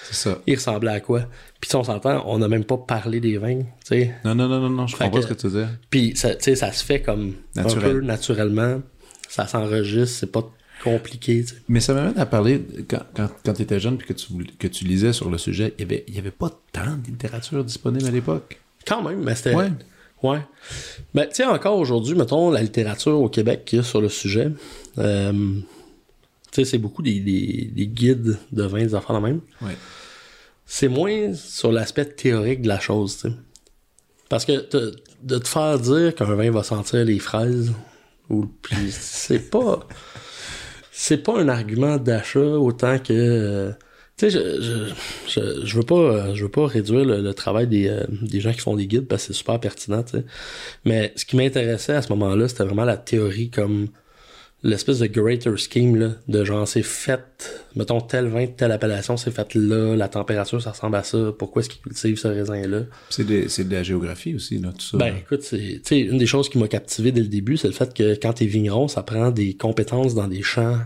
C'est ça. Ils ressemblaient à quoi? Puis si on s'entend, on n'a même pas parlé des vins, tu sais. Non, non, non, non, non, je comprends que- ce que tu veux dire. Puis ça, tu sais, ça se fait comme Naturel. un peu naturellement. Ça s'enregistre, c'est pas compliqué. Mais ça m'amène à parler, quand, quand, quand tu étais jeune puis que tu, que tu lisais sur le sujet, il y avait, y avait pas tant de littérature disponible à l'époque. Quand même, mais c'était. Ouais. Ouais. Ben, tu sais, encore aujourd'hui, mettons, la littérature au Québec qu'il y a sur le sujet. euh, tu Tu sais, c'est beaucoup des, des, des guides de vin, des affaires de même. Ouais. C'est moins sur l'aspect théorique de la chose, tu sais. Parce que te- de te faire dire qu'un vin va sentir les fraises, ou puis c'est pas c'est pas un argument d'achat autant que euh, tu sais je, je, je, je veux pas euh, je veux pas réduire le, le travail des, euh, des gens qui font des guides parce que c'est super pertinent tu sais. Mais ce qui m'intéressait à ce moment-là c'était vraiment la théorie comme l'espèce de greater scheme là, de genre c'est fait mettons tel vin telle appellation c'est fait là la température ça ressemble à ça pourquoi est-ce qu'ils cultivent ce raisin là C'est de, c'est de la géographie aussi, là, tout ça. ben, écoute, c'est, une des choses qui m'a captivé dès le début, c'est le fait que quand t'es vigneron, ça prend des compétences dans des champs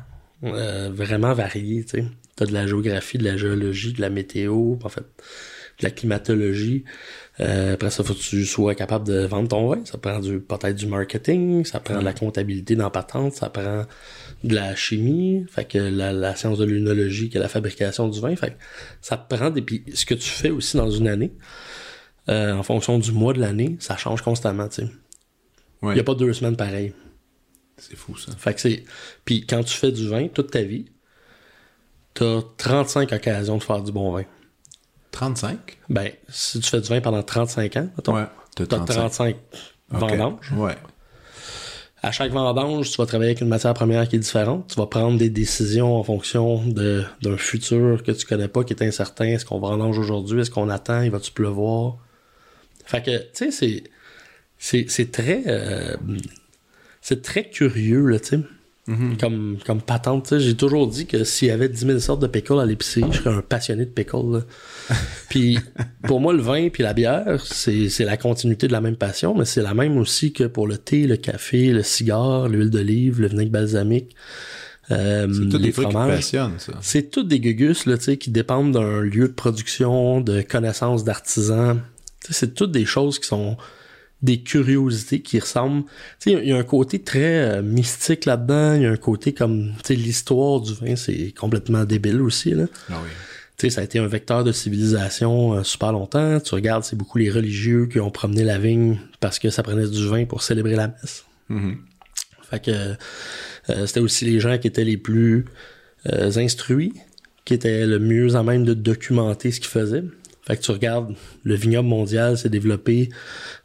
euh, vraiment variés, tu sais. T'as de la géographie, de la géologie, de la météo, en fait, de la climatologie. Euh, après ça, faut que tu sois capable de vendre ton vin. Ça prend du, peut-être du marketing, ça prend de la comptabilité dans patente, ça prend de la chimie, fait que la, la science de l'œnologie, qui est la fabrication du vin, fait que ça prend des, puis ce que tu fais aussi dans une année, euh, en fonction du mois de l'année, ça change constamment, tu sais. Ouais. Il y a pas deux semaines pareilles. C'est fou, ça. Fait que c'est. Puis quand tu fais du vin toute ta vie, t'as 35 occasions de faire du bon vin. 35? Ben, si tu fais du vin pendant 35 ans, mettons, Ouais. T'as t'as 35 Ok. vendanges. Ouais. À chaque vendange, tu vas travailler avec une matière première qui est différente. Tu vas prendre des décisions en fonction d'un futur que tu connais pas, qui est incertain. Est-ce qu'on vendange aujourd'hui? Est-ce qu'on attend? Il va-tu pleuvoir? Fait que, tu sais, c'est très, euh, c'est très curieux, là, tu sais. Comme, comme patente. J'ai toujours dit que s'il y avait 10 000 sortes de pickles à l'épicerie, je serais un passionné de pickles. Puis, pour moi, le vin puis la bière, c'est, c'est la continuité de la même passion, mais c'est la même aussi que pour le thé, le café, le cigare, l'huile d'olive, le vinaigre balsamique, euh, C'est les des trucs qui te fromages. passionnent, ça. C'est tous des gugus là, tu sais, qui dépendent d'un lieu de production, de connaissances d'artisans. C'est toutes des choses qui sont des curiosités qui ressemblent. Tu sais, il y a un côté très euh, mystique là-dedans. Il y a un côté comme, tu sais, l'histoire du vin, c'est complètement débile aussi, là. Ah oui. Tu sais, ça a été un vecteur de civilisation euh, super longtemps. Tu regardes, c'est beaucoup les religieux qui ont promené la vigne parce que ça prenait du vin pour célébrer la messe. Mhm. Fait que euh, c'était aussi les gens qui étaient les plus euh, instruits, qui étaient le mieux à même de documenter ce qu'ils faisaient. Fait que tu regardes, le vignoble mondial s'est développé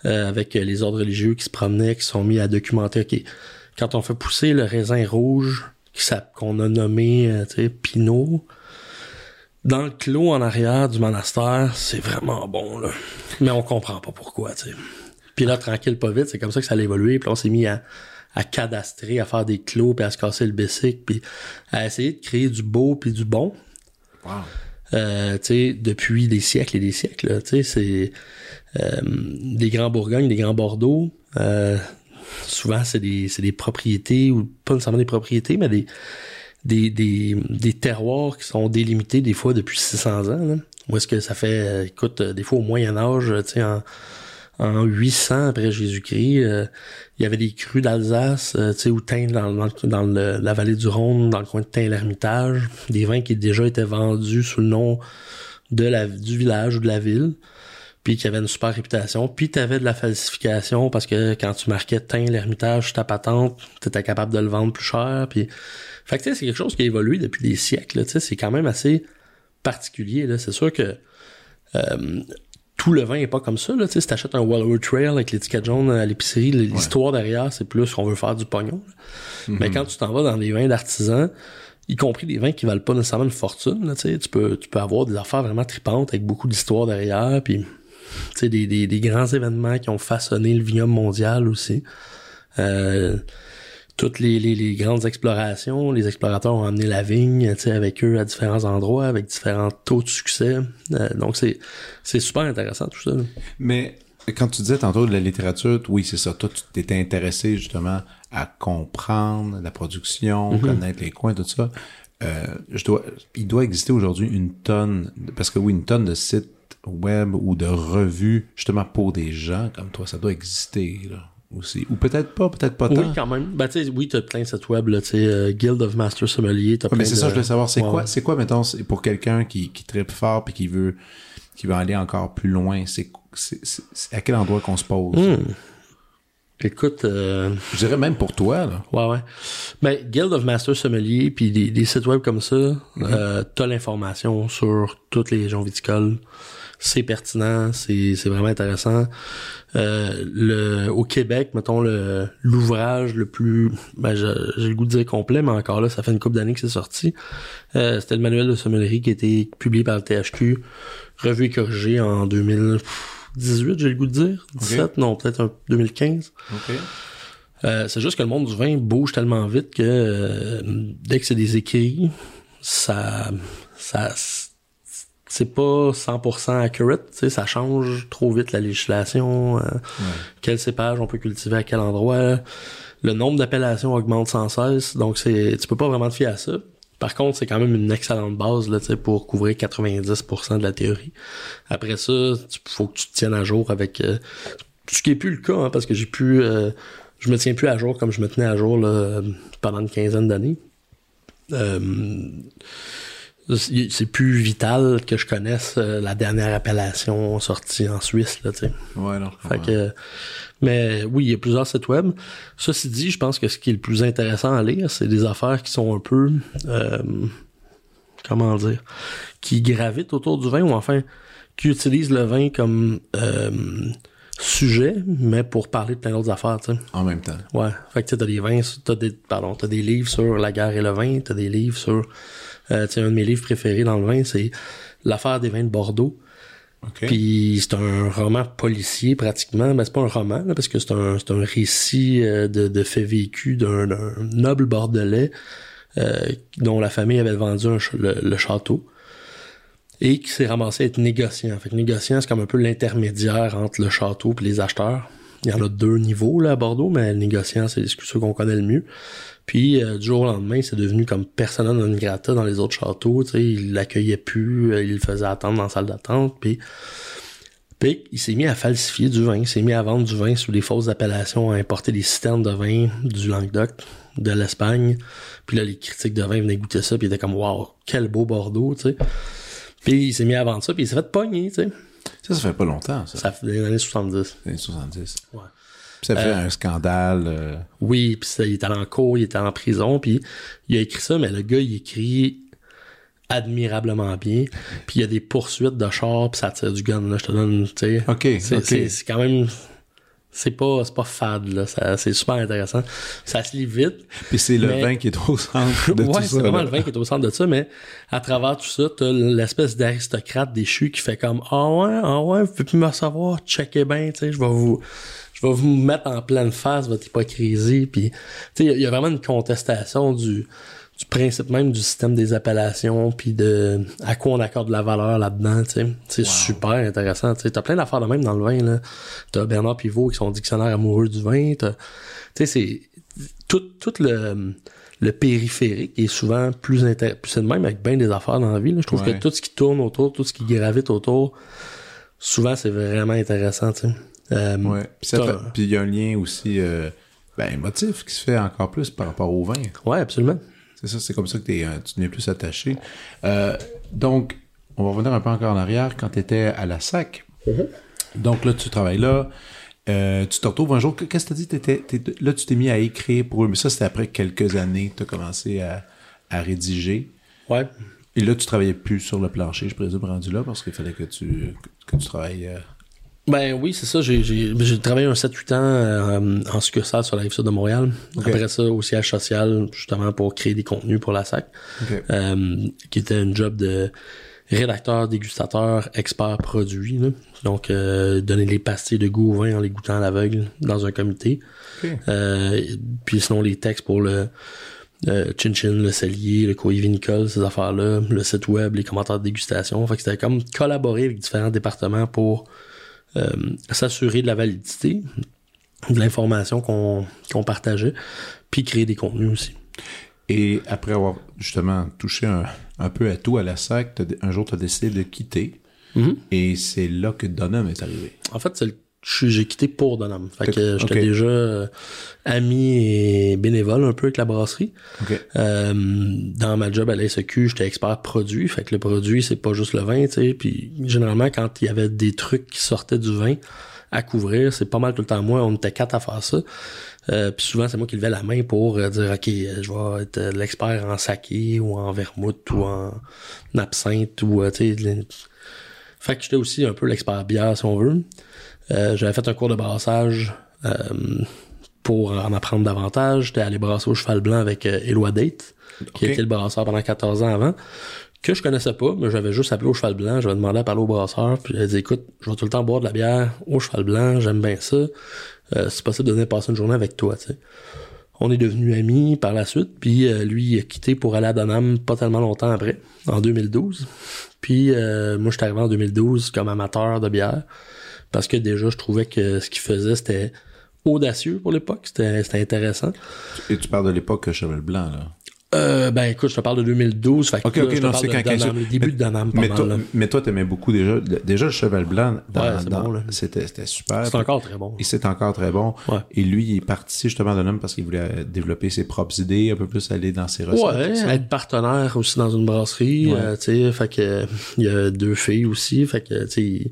euh, avec les ordres religieux qui se promenaient, qui sont mis à documenter, OK, quand on fait pousser le raisin rouge, qu'on a nommé, euh, Pinot, dans le clos en arrière du monastère, c'est vraiment bon, là. Mais on comprend pas pourquoi, tu sais. Puis là, tranquille, pas vite, c'est comme ça que ça a évolué. Puis on s'est mis à, à cadastrer, à faire des clos, puis à se casser le bessic, puis à essayer de créer du beau puis du bon. Wow. Euh, depuis des siècles et des siècles, c'est euh, des grands Bourgognes, des grands Bordeaux. euh, souvent, c'est des, des propriétés, ou pas nécessairement des propriétés, mais des, des, des, des terroirs qui sont délimités des fois depuis 600 ans. Là. Où est-ce que ça fait, euh, écoute, euh, des fois au Moyen Âge, tu sais, en, en 800 après Jésus-Christ, euh, il y avait des crues d'Alsace, euh, tu sais, où Tain, dans, dans, le- la vallée du Rhône, dans le coin de Tain-l'Hermitage, des vins qui déjà étaient vendus sous le nom de la, du village ou de la ville, puis qui avaient une super réputation. Puis t'avais de la falsification parce que quand tu marquais Tain-l'Hermitage ta patente, t'étais capable de le vendre plus cher. Puis, fait que tu sais, c'est quelque chose qui a évolué depuis des siècles. Tu sais, c'est quand même assez particulier. C'est sûr que euh, tout le vin est pas comme ça. Là. Si t'achètes un Wallower Trail avec l'étiquette jaune à l'épicerie, l'histoire derrière, c'est plus qu'on veut faire du pognon. là. Mais quand tu t'en vas dans des vins d'artisans, y compris des vins qui valent pas nécessairement une fortune, là, tu peux, tu peux avoir des affaires vraiment tripantes avec beaucoup d'histoire derrière, puis tu sais, des, des, des grands événements qui ont façonné le vignoble mondial aussi. Euh, toutes les, les, les grandes explorations, les explorateurs ont amené la vigne, tu sais, avec eux à différents endroits, avec différents taux de succès. Euh, donc c'est c'est super intéressant tout ça. là. Mais quand tu disais tantôt de la littérature, oui, c'est ça. Toi, tu t'étais intéressé justement à comprendre la production, connaître les coins, tout ça. Euh, je dois, il doit exister aujourd'hui une tonne, parce que oui, une tonne de sites web ou de revues justement pour des gens comme toi, ça doit exister là aussi. Ou peut-être pas, peut-être pas Oui, tant. quand même. Ben, tu oui, t'as plein de sites web, là, tu sais, euh, Guild of Master Sommelier, t'as Ouais, plein mais c'est de- ça, je voulais savoir, c'est Ouais, quoi, c'est quoi, mettons, pour quelqu'un qui, qui tripe fort puis qui veut, qui veut aller encore plus loin, c'est, à quel endroit qu'on se pose? Hmm. Écoute, euh, Je dirais même pour toi, là. ouais, ouais. Mais Guild of Master Sommelier, puis des, des sites web comme ça, euh, t'as l'information sur toutes les régions viticoles. C'est pertinent, c'est c'est vraiment intéressant. Euh, le au Québec, mettons le l'ouvrage le plus, ben j'ai le goût de dire complet, mais encore là, ça fait une couple d'années que c'est sorti. Euh, C'était le manuel de sommellerie qui a été publié par le THQ, revu et corrigé en 2018, j'ai le goût de dire. 17, non, peut-être en 2015. OK. Euh, c'est juste que le monde du vin bouge tellement vite que euh, dès que c'est des écrits, ça, ça, c'est pas 100% accurate, tu sais, ça change trop vite la législation, euh, quel cépage on peut cultiver à quel endroit, le nombre d'appellations augmente sans cesse, donc c'est, tu peux pas vraiment te fier à ça. Par contre, c'est quand même une excellente base là, tu sais, pour couvrir 90% de la théorie. Après ça, il faut que tu te tiennes à jour avec euh, ce qui est plus le cas, hein, parce que j'ai pu euh, je me tiens plus à jour comme je me tenais à jour là, pendant une quinzaine d'années. Euh, c'est plus vital que je connaisse euh, la dernière appellation sortie en Suisse, là, tu sais. Ouais, non. Fait que, mais oui, il y a plusieurs sites web. Ceci dit, je pense que ce qui est le plus intéressant à lire, c'est des affaires qui sont un peu, euh, comment dire, qui gravitent autour du vin ou enfin qui utilisent le vin comme euh, sujet, mais pour parler de plein d'autres affaires, tu sais. En même temps. Ouais. Fait que t'as des vins, t'as des, pardon, t'as des livres sur la guerre et le vin, t'as des livres sur, euh, un de mes livres préférés dans le vin, c'est l'affaire des vins de Bordeaux. Puis c'est un roman policier pratiquement, mais c'est pas un roman là, parce que c'est un un récit euh, de, de faits vécus d'un noble bordelais euh, dont la famille avait vendu un le, le château et qui s'est ramassé à être négociant. Fait que négociant c'est comme un peu l'intermédiaire entre le château et les acheteurs. Il y en a deux niveaux là à Bordeaux, mais le négociant c'est ceux qu'on connaît le mieux. Puis euh, du jour au lendemain, c'est devenu comme persona non grata dans les autres châteaux. Tu sais, il l'accueillait plus, euh, il le faisait attendre dans la salle d'attente. Puis, puis il s'est mis à falsifier du vin, il s'est mis à vendre du vin sous des fausses appellations, à importer des citernes de vin du Languedoc, de l'Espagne. Puis là, les critiques de vin venaient goûter ça, puis ils étaient comme waouh, quel beau Bordeaux, tu sais. Puis il s'est mis à vendre ça, puis il s'est fait pogner, tu sais. Ça, ça fait pas longtemps, ça. Ça fait des années 70. Les années 70. Ouais. Puis ça fait un scandale. euh, Oui, puis ça, il était allé en cours, il était en prison, puis il a écrit ça, mais le gars, il écrit admirablement bien. Puis il y a des poursuites de chars, puis ça tire du gun, là, je te donne, tu sais. OK, C'est quand même... C'est pas, pas fade, là. C'est super intéressant. Ça se lit vite. Puis c'est le vin qui est au centre de tout ouais, ça. c'est vraiment là. le vin qui est au centre de ça, mais à travers tout ça, t'as l'espèce d'aristocrate déchu qui fait comme Ah ouais, ah ouais, vous pouvez plus me recevoir, checkez bien, tu sais, je vais vous. Je vais vous mettre en pleine face votre hypocrisie. Puis, tu sais, il y a- il y, a vraiment une contestation du, du principe même du système des appellations, puis de à quoi on accorde la valeur là-dedans, tu sais. C'est super intéressant, tu sais. T'as plein d'affaires de même dans le vin, là. T'as Bernard Pivot qui sont dictionnaire amoureux du vin. T'as, tu sais, c'est tout, tout le, le périphérique est souvent plus intéressant. C'est de même avec bien des affaires dans la vie, là. Je trouve Ouais. que tout ce qui tourne autour, tout ce qui gravite autour, souvent c'est vraiment intéressant, tu sais. Euh, Ouais. Puis il y a un lien aussi euh, ben, émotif qui se fait encore plus par rapport au vin. ouais, absolument. C'est ça, c'est comme ça que euh, tu deviens plus attaché. Euh, donc, on va revenir un peu encore en arrière quand tu étais à la SAC. Donc là, tu travailles là. euh, tu te retrouves un jour. Qu'est-ce que tu as dit? T'étais- t'étais- là, tu t'es mis à écrire pour eux. Mais ça, c'était après quelques années que tu as commencé à, à rédiger. Ouais. Et là, tu travaillais plus sur le plancher, je présume, rendu là, parce qu'il fallait que tu, que, que tu travailles. euh, Ben oui, c'est ça. J'ai, j'ai, j'ai travaillé un 7-8 ans euh, en succursale sur la rive sud de Montréal. Après ça, au siège social, justement pour créer des contenus pour la SAC. Ok. euh, qui était un job de rédacteur, dégustateur, expert produit. là. Donc, euh, donner les pastilles de goût au vin en les goûtant à l'aveugle dans un comité. Ok. Euh, puis sinon, les textes pour le euh, Chin Chin, le cellier, le courrier vinicole, ces affaires-là, le site web, les commentaires de dégustation. Fait que c'était comme collaborer avec différents départements pour euh, s'assurer de la validité de l'information qu'on partageait, puis créer des contenus aussi. Et après avoir justement touché un, un peu à tout à la SAC, un jour, tu as décidé de quitter. Mhm. Et c'est là que Donham est arrivé. En fait, c'est le- j'ai quitté pour Donham. Fait que j'étais déjà euh, ami et bénévole un peu avec la brasserie. OK. Euh, dans ma job à la SEQ, j'étais expert produit. Fait que le produit, c'est pas juste le vin, tu sais. Puis généralement, quand il y avait des trucs qui sortaient du vin, à couvrir. C'est pas mal tout le temps moi. On était quatre à faire ça. Euh, puis souvent, c'est moi qui levais la main pour euh, dire, OK, euh, je vais être l'expert en saké ou en vermouth ou en absinthe ou, tu sais... Fait que j'étais aussi un peu l'expert bière, si on veut. J'avais fait un cours de brassage pour en apprendre davantage. J'étais allé brasser au cheval blanc avec Eloi Date, qui était le brasseur pendant 14 ans avant que je connaissais pas, mais j'avais juste appelé au cheval blanc, j'avais demandé à parler au brasseur, puis il dit écoute, je vais tout le temps boire de la bière au cheval blanc, j'aime bien ça. Euh, c'est possible de venir passer une journée avec toi, tu sais. On est devenus amis par la suite, puis euh, lui il a quitté pour aller à Donham pas tellement longtemps après, en 2012. Puis euh, moi je suis arrivé en 2012 comme amateur de bière parce que déjà je trouvais que ce qu'il faisait c'était audacieux pour l'époque, c'était intéressant. Et tu parles de l'époque Cheval Blanc là. Euh, ben écoute, je te parle de 2012. Fait ok, ok, je non, c'est quand de le début de Danam, mais, toi, mais toi, t'aimais beaucoup déjà. Déjà, le cheval blanc, dans, c'était, c'était super. C'est encore très bon. Et c'est encore très bon. Ouais. Et lui, il est parti justement Danam parce qu'il voulait développer ses propres idées, un peu plus aller dans ses recettes. Ouais, être partenaire aussi dans une brasserie. Euh, tu sais, fait que il y a deux filles aussi. Fait que tu sais.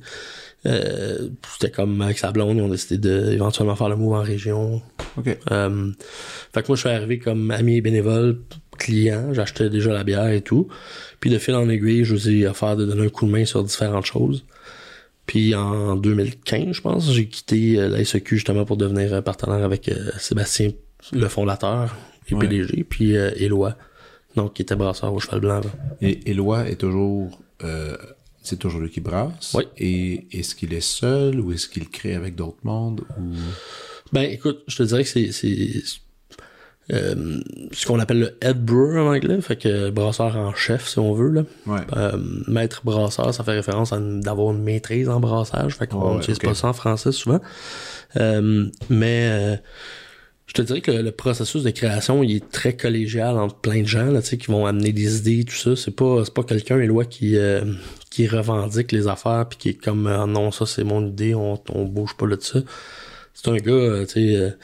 Euh, c'était comme avec sa blonde, ils ont décidé de éventuellement faire le move en région. OK. Euh, fait que moi, je suis arrivé comme ami et bénévole client, j'achetais déjà la bière et tout. Puis de fil en aiguille, je vous ai offert de donner un coup de main sur différentes choses. Puis en 2015, je pense, j'ai quitté euh, la SEQ justement pour devenir euh, partenaire avec euh, Sébastien, le fondateur et PDG, puis Éloi, donc qui était brasseur au cheval blanc. Et Éloi est toujours... c'est toujours lui qui brasse. Oui. Et est-ce qu'il est seul ou est-ce qu'il crée avec d'autres mondes ou... Ben écoute, je te dirais que c'est euh, ce qu'on appelle le head brewer en anglais, fait que brasseur en chef si on veut là. Euh, maître brasseur, ça fait référence à d'avoir une maîtrise en brassage, fait qu'on n'utilise pas ça en français souvent. Euh, mais je te dirais que le, processus de création, il est très collégial entre plein de gens là, qui vont amener des idées, tout ça. C'est pas c'est pas quelqu'un qui qui revendique les affaires puis qui est comme non ça c'est mon idée, on on bouge pas là de ça. C'est un gars, tu sais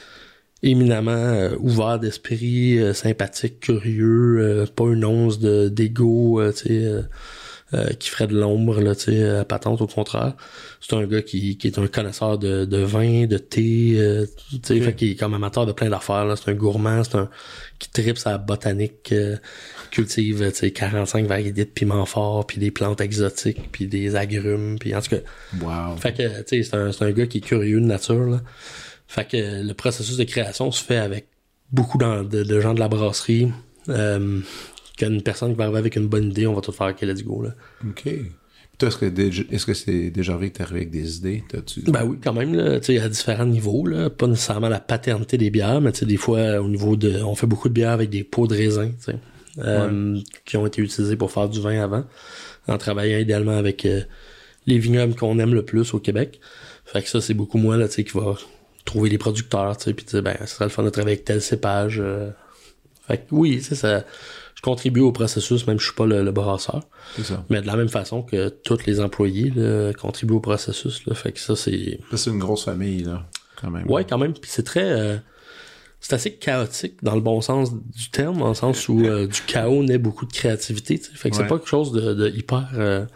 éminemment euh, ouvert d'esprit, euh, sympathique, curieux, euh, pas une once de d'ego, tu sais, qui ferait de l'ombre, là, tu sais, à patente, au contraire. C'est un gars qui, qui est un connaisseur de, de vin, de thé, tu sais, fait qu'il est comme amateur de plein d'affaires, là. C'est un gourmand, c'est un qui tripe sa botanique, cultive, tu sais, 45 variétés de piment fort, puis des plantes exotiques, puis des agrumes, puis en tout cas. Wow. Fait que, tu sais, c'est un, c'est un gars qui est curieux de nature, là. Fait que le processus de création se fait avec beaucoup de, gens de la brasserie. Euh, qu'une personne qui va arriver avec une bonne idée, on va tout faire, OK, let's go, là. OK. Est-ce que, est-ce que c'est déjà arrivé que tu avec des idées? Ben oui, quand même, là, à différents niveaux, là. Pas nécessairement la paternité des bières, mais des fois, au niveau de, on fait beaucoup de bières avec des pots de raisin, euh, qui ont été utilisés pour faire du vin avant, en travaillant idéalement avec euh, les vignobles qu'on aime le plus au Québec. Fait que ça, c'est beaucoup moins, là, tu sais, qui va trouver les producteurs, tu sais, puis ben, ce serait le fun de travailler avec tel cépage. Euh. Fait que oui, c'est ça. Je contribue au processus, même je suis pas le, brasseur. C'est ça. Mais de la même façon que tous les employés là, contribuent au processus. Là. Fait que ça, c'est. C'est une grosse famille, là, quand même. Ouais, quand même. Puis c'est très. Euh, c'est assez chaotique dans le bon sens du terme, dans le sens où euh, du chaos naît beaucoup de créativité. T'sais. Fait que c'est pas quelque chose de, de hyper. tu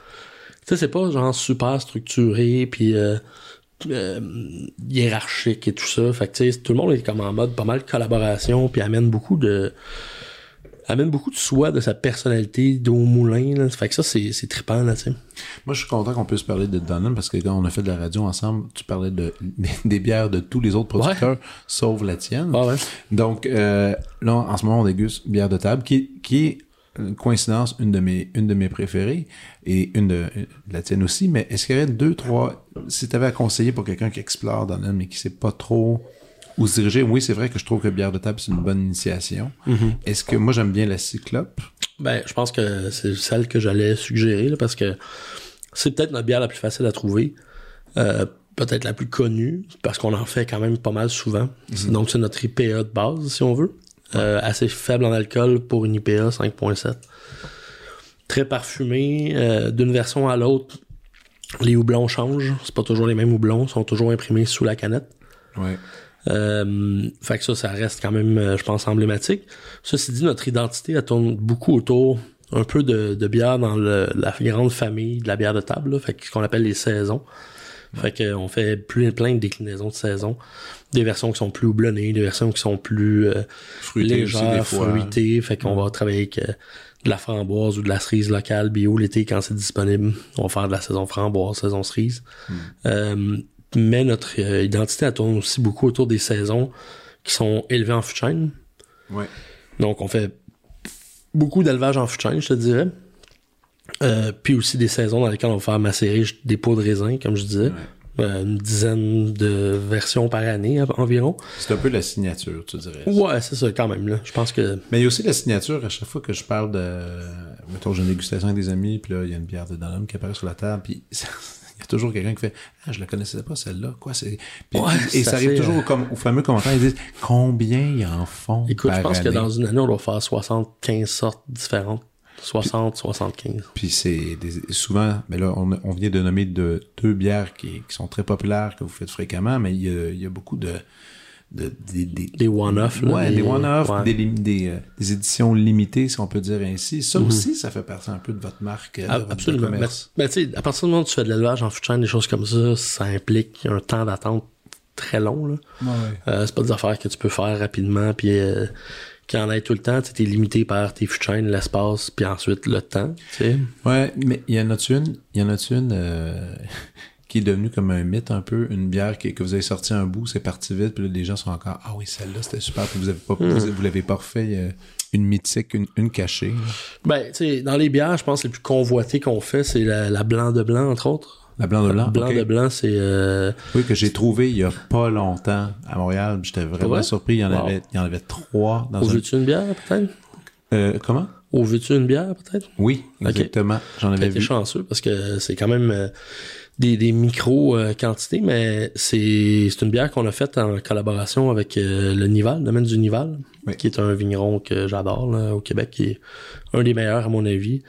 sais, c'est pas genre super structuré, puis euh, hiérarchique et tout ça. Fait que, tout le monde est comme en mode pas mal de collaboration, puis amène beaucoup de amène beaucoup de soi, de sa personnalité, d'eau moulin. Là. Fait que ça, c'est, c'est trippant, là, tu sais. Moi, je suis content qu'on puisse parler de Dunham parce que quand on a fait de la radio ensemble, tu parlais de, des, bières de tous les autres producteurs, sauf la tienne. ouais. Donc, euh, là, en ce moment, on déguste bière de table qui, qui est coïncidence, une de mes, une de mes préférées et une de, la tienne aussi, mais est-ce qu'il y aurait deux, trois, si tu avais à conseiller pour quelqu'un qui explore dans mais qui sait pas trop où se diriger, oui, c'est vrai que je trouve que bière de table, c'est une bonne initiation. Mm-hmm. Est-ce que moi, j'aime bien la cyclope? Ben, je pense que c'est celle que j'allais suggérer, là, parce que c'est peut-être notre bière la plus facile à trouver. Euh, peut-être la plus connue, parce qu'on en fait quand même pas mal souvent. Mm-hmm. Donc, c'est notre IPA de base, si on veut. Euh, assez faible en alcool pour une IPA 5.7. Très parfumé. Euh, d'une version à l'autre, les houblons changent. C'est pas toujours les mêmes houblons, sont toujours imprimés sous la canette. Ouais. Euh, fait que ça, ça reste quand même, je pense, emblématique. Ceci dit, notre identité, elle tourne beaucoup autour un peu de, bière dans la grande famille de la bière de table, fait que ce qu'on appelle les saisons. Fait qu'on fait plus, plein de déclinaisons de saison. Des versions qui sont plus houblonnées, des versions qui sont plus euh, Fruité aussi, des légères, fois. fruitées. Fait qu'on va travailler avec euh, de la framboise ou de la cerise locale bio l'été quand c'est disponible. On va faire de la saison framboise, saison cerise. Euh, mais notre euh, identité, elle tourne aussi beaucoup autour des saisons qui sont élevées en de chêne. Ouais. Donc, on fait beaucoup d'élevage en de chêne, je te dirais. Euh, puis aussi des saisons dans lesquelles on va faire macérer des pots de raisin, comme je disais. Euh, une dizaine de versions par année environ. C'est un peu la signature, tu dirais. Ouais, c'est ça, quand même. Là. Je pense que... Mais il y a aussi la signature, à chaque fois que je parle de... Mettons, j'ai une dégustation avec des amis, puis là, il y a une bière de Dunham qui apparaît sur la table, puis y a toujours quelqu'un qui fait « Ah, je la connaissais pas, celle-là. Quoi, c'est... » Puis- Ouais, Et ça ça arrive fait, toujours euh, au, comme, au fameux commentaire, ils disent « Combien ils en font Écoute, par je pense que dans une année, on doit faire 75 sortes différentes. 60, 75. Puis c'est des- souvent, mais là, on, on vient de nommer de, deux bières qui, qui sont très populaires, que vous faites fréquemment, mais il y a, il y a beaucoup de... de des, des, Des one-off. là, Ouais, des one-off, ouais. des, lim- des, euh, des éditions limitées, si on peut dire ainsi. Ça aussi, ça fait partie un peu de votre marque, euh, Mhm. Ah, absolument. Mais, tu sais, à partir du moment où tu fais de l'élevage en de chêne, des choses comme ça, ça implique un temps d'attente très long. Là. Euh, c'est pas des affaires que tu peux faire rapidement, puis euh, y en ait tout le temps, tu es limité par tes chêne, l'espace, puis ensuite le temps. tu sais. Ouais, mais il y en a une, il y en a une euh, qui est devenue comme un mythe un peu, une bière qui, que vous avez sorti un bout, c'est parti vite, puis là, les gens sont encore ah oui celle-là c'était super, puis vous avez pas, Hmm. vous, vous l'avez pas refait, a une mythique, une, une cachée. Ben, tu sais, dans les bières, je pense que les plus convoitées qu'on fait, c'est la, la blanc de blanc, entre autres. La blanc de blanc. blanc ok. de blanc, c'est... euh, Oui, que j'ai trouvé il y a pas longtemps à Montréal. J'étais vraiment Ouais? surpris. Il y en Wow. avait, il y en avait trois dans Au un. veux-tu une bière, peut-être? Euh, comment? Au veux-tu une bière, peut-être? Oui, exactement. J'en avais vu. chanceux parce que c'est quand même euh, des, des micro-quantités, mais c'est c'est une bière qu'on a faite en collaboration avec euh, le Nival, le domaine du Nival, Oui. qui est un vigneron que j'adore au Québec, qui est un des meilleurs à mon avis,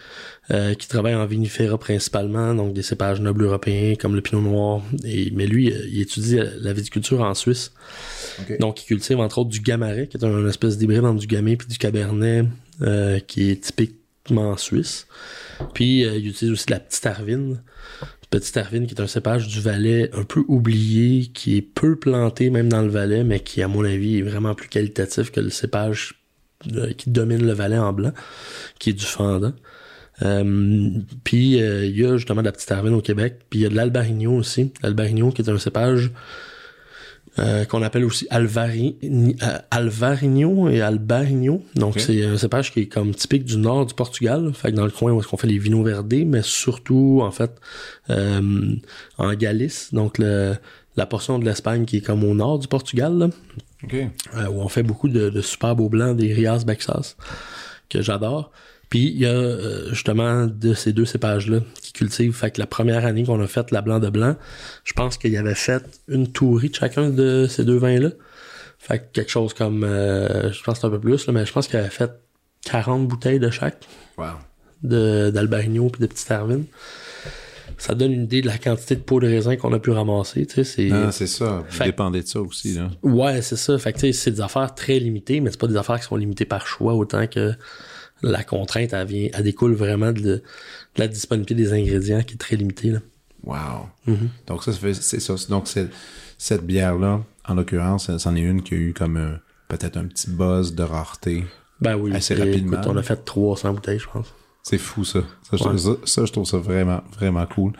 euh, qui travaille en vinifera principalement, donc des cépages nobles européens comme le Pinot Noir. Et, mais lui, euh, il étudie euh, la viticulture en Suisse. Ok. Donc, il cultive entre autres du Gamaret, qui est un espèce d'hybride entre du Gamay puis du Cabernet, euh, qui est typiquement suisse. Puis, euh, il utilise aussi de la petite Arvine. Petite Arvine, qui est un cépage du Valais un peu oublié, qui est peu planté même dans le Valais, mais qui, à mon avis, est vraiment plus qualitatif que le cépage qui domine le Valais en blanc, qui est du fendant. Euh, puis euh, il y a justement de la petite Arvine au Québec, puis il y a de l'Albarigno aussi. L'Albarigno qui est un cépage euh, qu'on appelle aussi Alvari, euh, Alvarinho et Albarigno. Donc c'est un cépage qui est comme typique du nord du Portugal, fait que dans le coin où est-ce qu'on fait les vino verdés, mais surtout en fait euh, en Galice, donc le, la portion de l'Espagne qui est comme au nord du Portugal, là, OK. euh, où on fait beaucoup de, de super beaux blancs, des Rias Bexas, que j'adore. Puis il y a euh, justement de ces deux cépages-là qui cultivent. Fait que la première année qu'on a fait la blanc de blanc, je pense qu'il y avait fait une tourie de chacun de ces deux vins-là. Fait que quelque chose comme, euh, je pense que c'est un peu plus, là, mais je pense qu'il avait fait 40 bouteilles de chaque, Wow. de d'Albarigno puis de Petite Arvine. Ça donne une idée de la quantité de pots de raisin qu'on a pu ramasser, tu sais, c'est... Ça. Vous Fait- dépendez de ça aussi, là. Ouais, c'est ça. Fait que c'est des affaires très limitées, mais c'est pas des affaires qui sont limitées par choix autant que la contrainte, elle vient, elle découle vraiment de, de la disponibilité des ingrédients qui est très limitée. Là. Wow. Mhm. Donc ça, c'est ça. Donc cette bière-là, en l'occurrence, c'en est une qui a eu comme un- peut-être un petit buzz de rareté. Ben oui, Assez rapidement. écoute, on a fait 300 bouteilles, je pense. C'est fou, ça. Ça, je Ouais. trouve ça, ça, je trouve ça vraiment, vraiment cool.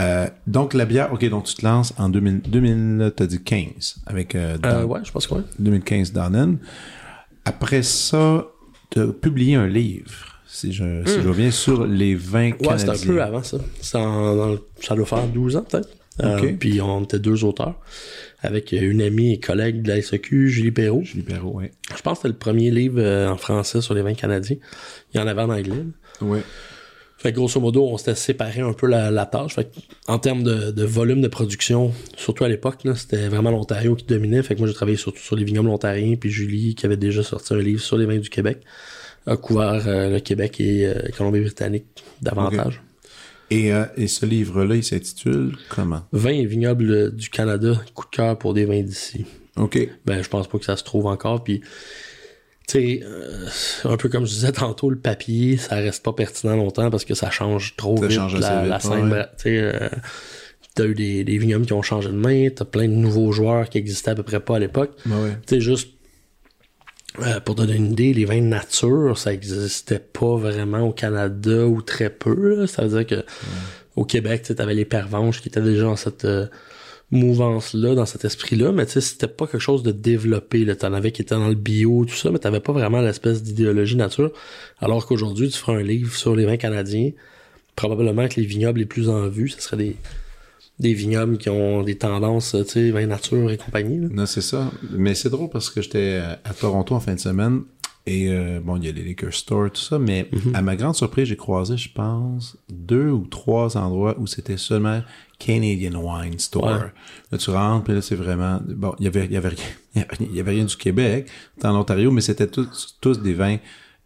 Euh, donc, la bière, OK, donc tu te lances en 2000, 2000 t'as dit 15, avec euh, Euh, Dan- ouais, je pense que oui. 2015 Dannen. Après ça, tu as publié un livre, si je, si je reviens, sur les vins Hmm. Ouais, canadiens. c'est un peu avant ça. C'est en- dans le- ça doit faire 12 ans peut-être. Euh, Ok. puis on était deux auteurs avec une amie et collègue de la SEQ, Julie Perrault. Julie Perrault, ouais. Je pense que c'était le premier livre euh, en français sur les vins canadiens. Il y en avait en anglais. Ouais. Fait que grosso modo, on s'était séparé un peu la, la tâche. Fait que, en termes de, de volume de production, surtout à l'époque, c'était vraiment l'Ontario qui dominait. Fait que moi, j'ai travaillé surtout sur les vignobles ontariens. Puis Julie, qui avait déjà sorti un livre sur les vins du Québec, a couvert euh, le Québec et euh, Colombie-Britannique davantage. Et, euh, et ce livre-là, il s'intitule comment? Vins et vignobles du Canada, coup de cœur pour des vins d'ici. OK. Ben, je pense pas que ça se trouve encore. Puis, tu sais, euh, un peu comme je disais tantôt, le papier, ça reste pas pertinent longtemps parce que ça change trop Ça vite change la, vite, la scène. ouais. Tu euh, t'as eu des, des vignobles qui ont changé de main, t'as plein de nouveaux joueurs qui existaient à peu près pas à l'époque. Ouais, ouais. Tu sais, juste euh, pour te donner une idée, les vins de nature, ça existait pas vraiment au Canada ou très peu. là. Ça veut dire que au Québec, tu avais les pervenches qui étaient déjà dans cette mouvance-là, dans cet esprit-là, mais tu sais, c'était pas quelque chose de développé. T'en avais qui étaient dans le bio, tout ça, mais t'avais pas vraiment l'espèce d'idéologie nature. Alors qu'aujourd'hui, tu feras un livre sur les vins canadiens, probablement que les vignobles les plus en vue, ce serait des vignobles qui ont des tendances, tu sais, vins nature et compagnie. Non, c'est ça. Mais c'est drôle parce que j'étais à Toronto en fin de semaine et euh, bon, il y a les liquor stores, tout ça, mais à ma grande surprise, j'ai croisé, je pense, deux ou trois endroits où c'était seulement Canadian Wine Store. Ouais. Là, tu rentres, puis là, c'est vraiment... Bon, il y avait, il y avait, rien, il y avait, rien du Québec, en Ontario, mais c'était tous, tous des vins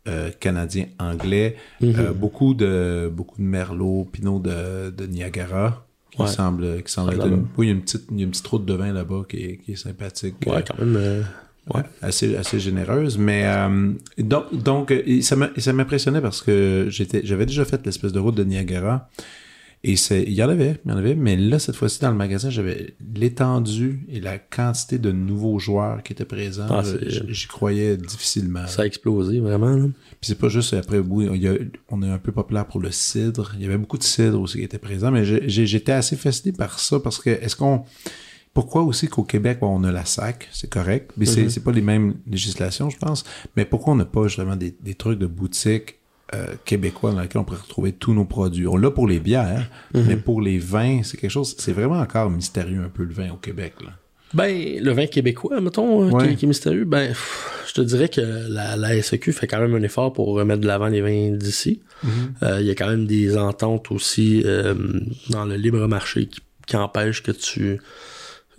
euh, canadiens anglais. Euh, beaucoup de beaucoup de Merlot, Pinot de, de Niagara, qui Ouais. semble, qui semble être une, oui, il y a une petite, il y a une petite route de vin là-bas qui est, qui est sympathique. Ouais, quand même. Ouais, assez, assez généreuse. Mais euh, donc, donc euh, ça m'impressionnait parce que j'étais, j'avais déjà fait l'espèce de route de Niagara. Et c'est, il y en avait, il y en avait, mais là, cette fois-ci, dans le magasin, j'avais l'étendue et la quantité de nouveaux joueurs qui étaient présents. Ah, J'y croyais difficilement. ça a explosé, vraiment. là. Puis c'est pas juste après, oui, il y a- on est un peu populaire pour le cidre. Il y avait beaucoup de cidre aussi qui était présent, mais j'étais assez fasciné par ça parce que est-ce qu'on. Pourquoi aussi qu'au Québec, bon, on a la SAC, c'est correct, mais c'est c'est pas les mêmes législations, je pense. Mais pourquoi on n'a pas justement des, des trucs de boutique euh, québécois dans lesquels on pourrait retrouver tous nos produits? On l'a pour les bières, mais pour les vins, c'est quelque chose, c'est vraiment encore mystérieux un peu le vin au Québec. Là. Ben, le vin québécois, mettons, Ouais. qui, qui est mystérieux, ben, pff, je te dirais que la, la SEQ fait quand même un effort pour remettre de l'avant les vins d'ici. Euh, Il y a quand même des ententes aussi euh, dans le libre marché qui, qui empêchent que tu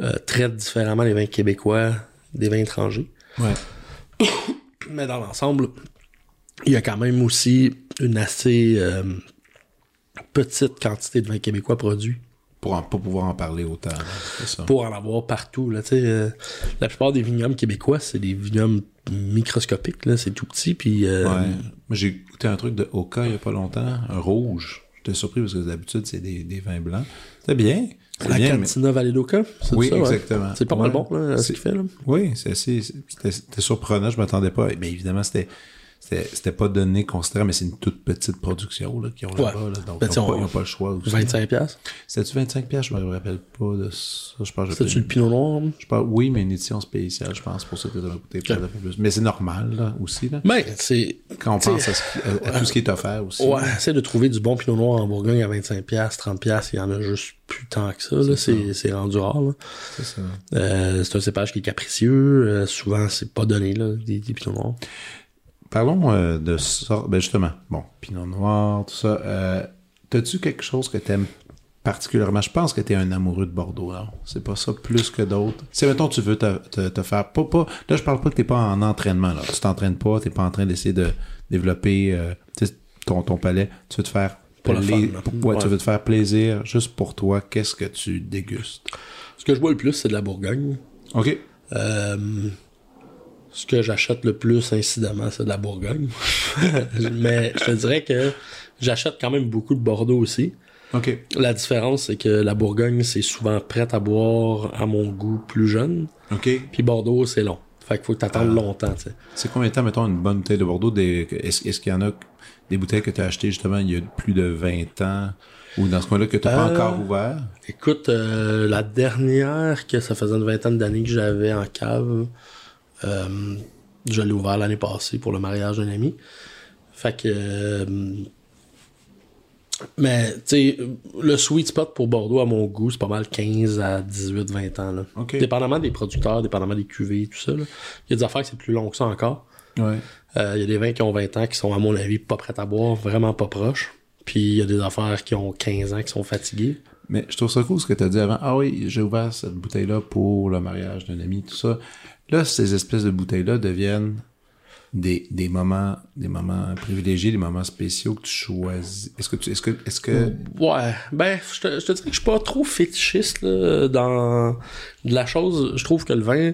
euh, traites différemment les vins québécois des vins étrangers. Ouais. Mais dans l'ensemble, il y a quand même aussi une assez euh, petite quantité de vins québécois produits Pour en, pas pouvoir en parler autant. c'est ça. pour en avoir partout. Là, euh, la plupart des vignobles québécois, c'est des vignobles microscopiques, là, c'est tout petit, puis euh, Ouais. J'ai goûté un truc de Oka il y a pas longtemps, un rouge. J'étais surpris parce que d'habitude, c'est des, des vins blancs. C'était bien. La bien, mais- Cantina Valedoca, c'est Oui, ça, ouais? exactement. C'est pas mal bon, là, ce qu'il fait, là. Oui, c'est assez, c'était surprenant, je m'attendais pas. Mais évidemment, c'était, c'était, pas donné considérable, mais c'est une toute petite production, là, qu'ils ont là-bas, là. Donc, Ben, ils tiens, ont, pas, le choix aussi. 25 piastres? C'était-tu 25 piastres? Je me rappelle pas de ça. Je pense C'est-tu le Pinot Noir? je pense, oui, mais une édition spéciale, je pense, pour ça que ça peu plus. Mais c'est normal, là, aussi, là. Ben, c'est... Quand on pense à, ce qui- à- à tout ce qui est offert aussi. Ouais, essaie de trouver du bon Pinot Noir en Bourgogne à 25 piastres, 30 piastres, il y en a juste plus tant que ça. C'est, rendu rare. C'est ça. Euh, c'est un cépage qui est capricieux, euh, souvent, c'est pas donné, là, des, des Pinot Noirs. Parlons euh, de ça. Ben justement, bon, Pinot Noir, tout ça. Euh, T'as-tu quelque chose que t'aimes particulièrement? Je pense que t'es un amoureux de Bordeaux, non? C'est pas ça plus que d'autres. Si, mettons, tu veux te, te, te faire... Pas, pas, là, je parle pas que t'es pas en entraînement, là. Tu t'entraînes pas, t'es pas en train d'essayer de développer euh, ton, ton palais. Tu veux te faire... Pour le pla- fun, ouais, tu veux te faire plaisir, juste pour toi. Qu'est-ce que tu dégustes? Ce que je bois le plus, c'est de la Bourgogne. OK. Euh, ce que j'achète le plus, incidemment, c'est de la Bourgogne. Mais je te dirais que j'achète quand même beaucoup de Bordeaux aussi. La différence, c'est que la Bourgogne, c'est souvent prête à boire à mon goût plus jeune. OK. Puis Bordeaux, c'est long. Fait qu'il faut que t'attendes longtemps, tu sais. C'est combien de temps, mettons, une bonne bouteille de Bordeaux? Des, est-ce, est-ce qu'il y en a des bouteilles que tu as achetées justement il y a plus de 20 ans? Ou dans ce coin-là que tu n'as pas Euh, encore ouvert? Écoute, euh, la dernière que ça faisait une vingtaine d'années que j'avais en cave, euh, je l'ai ouvert l'année passée pour le mariage d'un ami. Fait que. euh, mais, tu sais, le sweet spot pour Bordeaux, à mon goût, c'est pas mal 15 à 18, 20 ans. Là. Dépendamment des producteurs, dépendamment des cuvées, tout ça. là. Il y a des affaires que c'est plus long que ça encore. Ouais. Euh, Il y a des vins qui ont 20 ans qui sont, à mon avis, pas prêts à boire, vraiment pas proches. Puis il y a des affaires qui ont 15 ans qui sont fatiguées. Mais je trouve ça cool ce que tu as dit avant. Ah oui, j'ai ouvert cette bouteille-là pour le mariage d'un ami, tout ça. Là, ces espèces de bouteilles-là deviennent des, des moments des moments privilégiés, des moments spéciaux que tu choisis. Est-ce que tu est-ce que est-ce que Ouais, ben, je te, je te dirais que je suis pas trop fétichiste là, dans de la chose. Je trouve que le vin,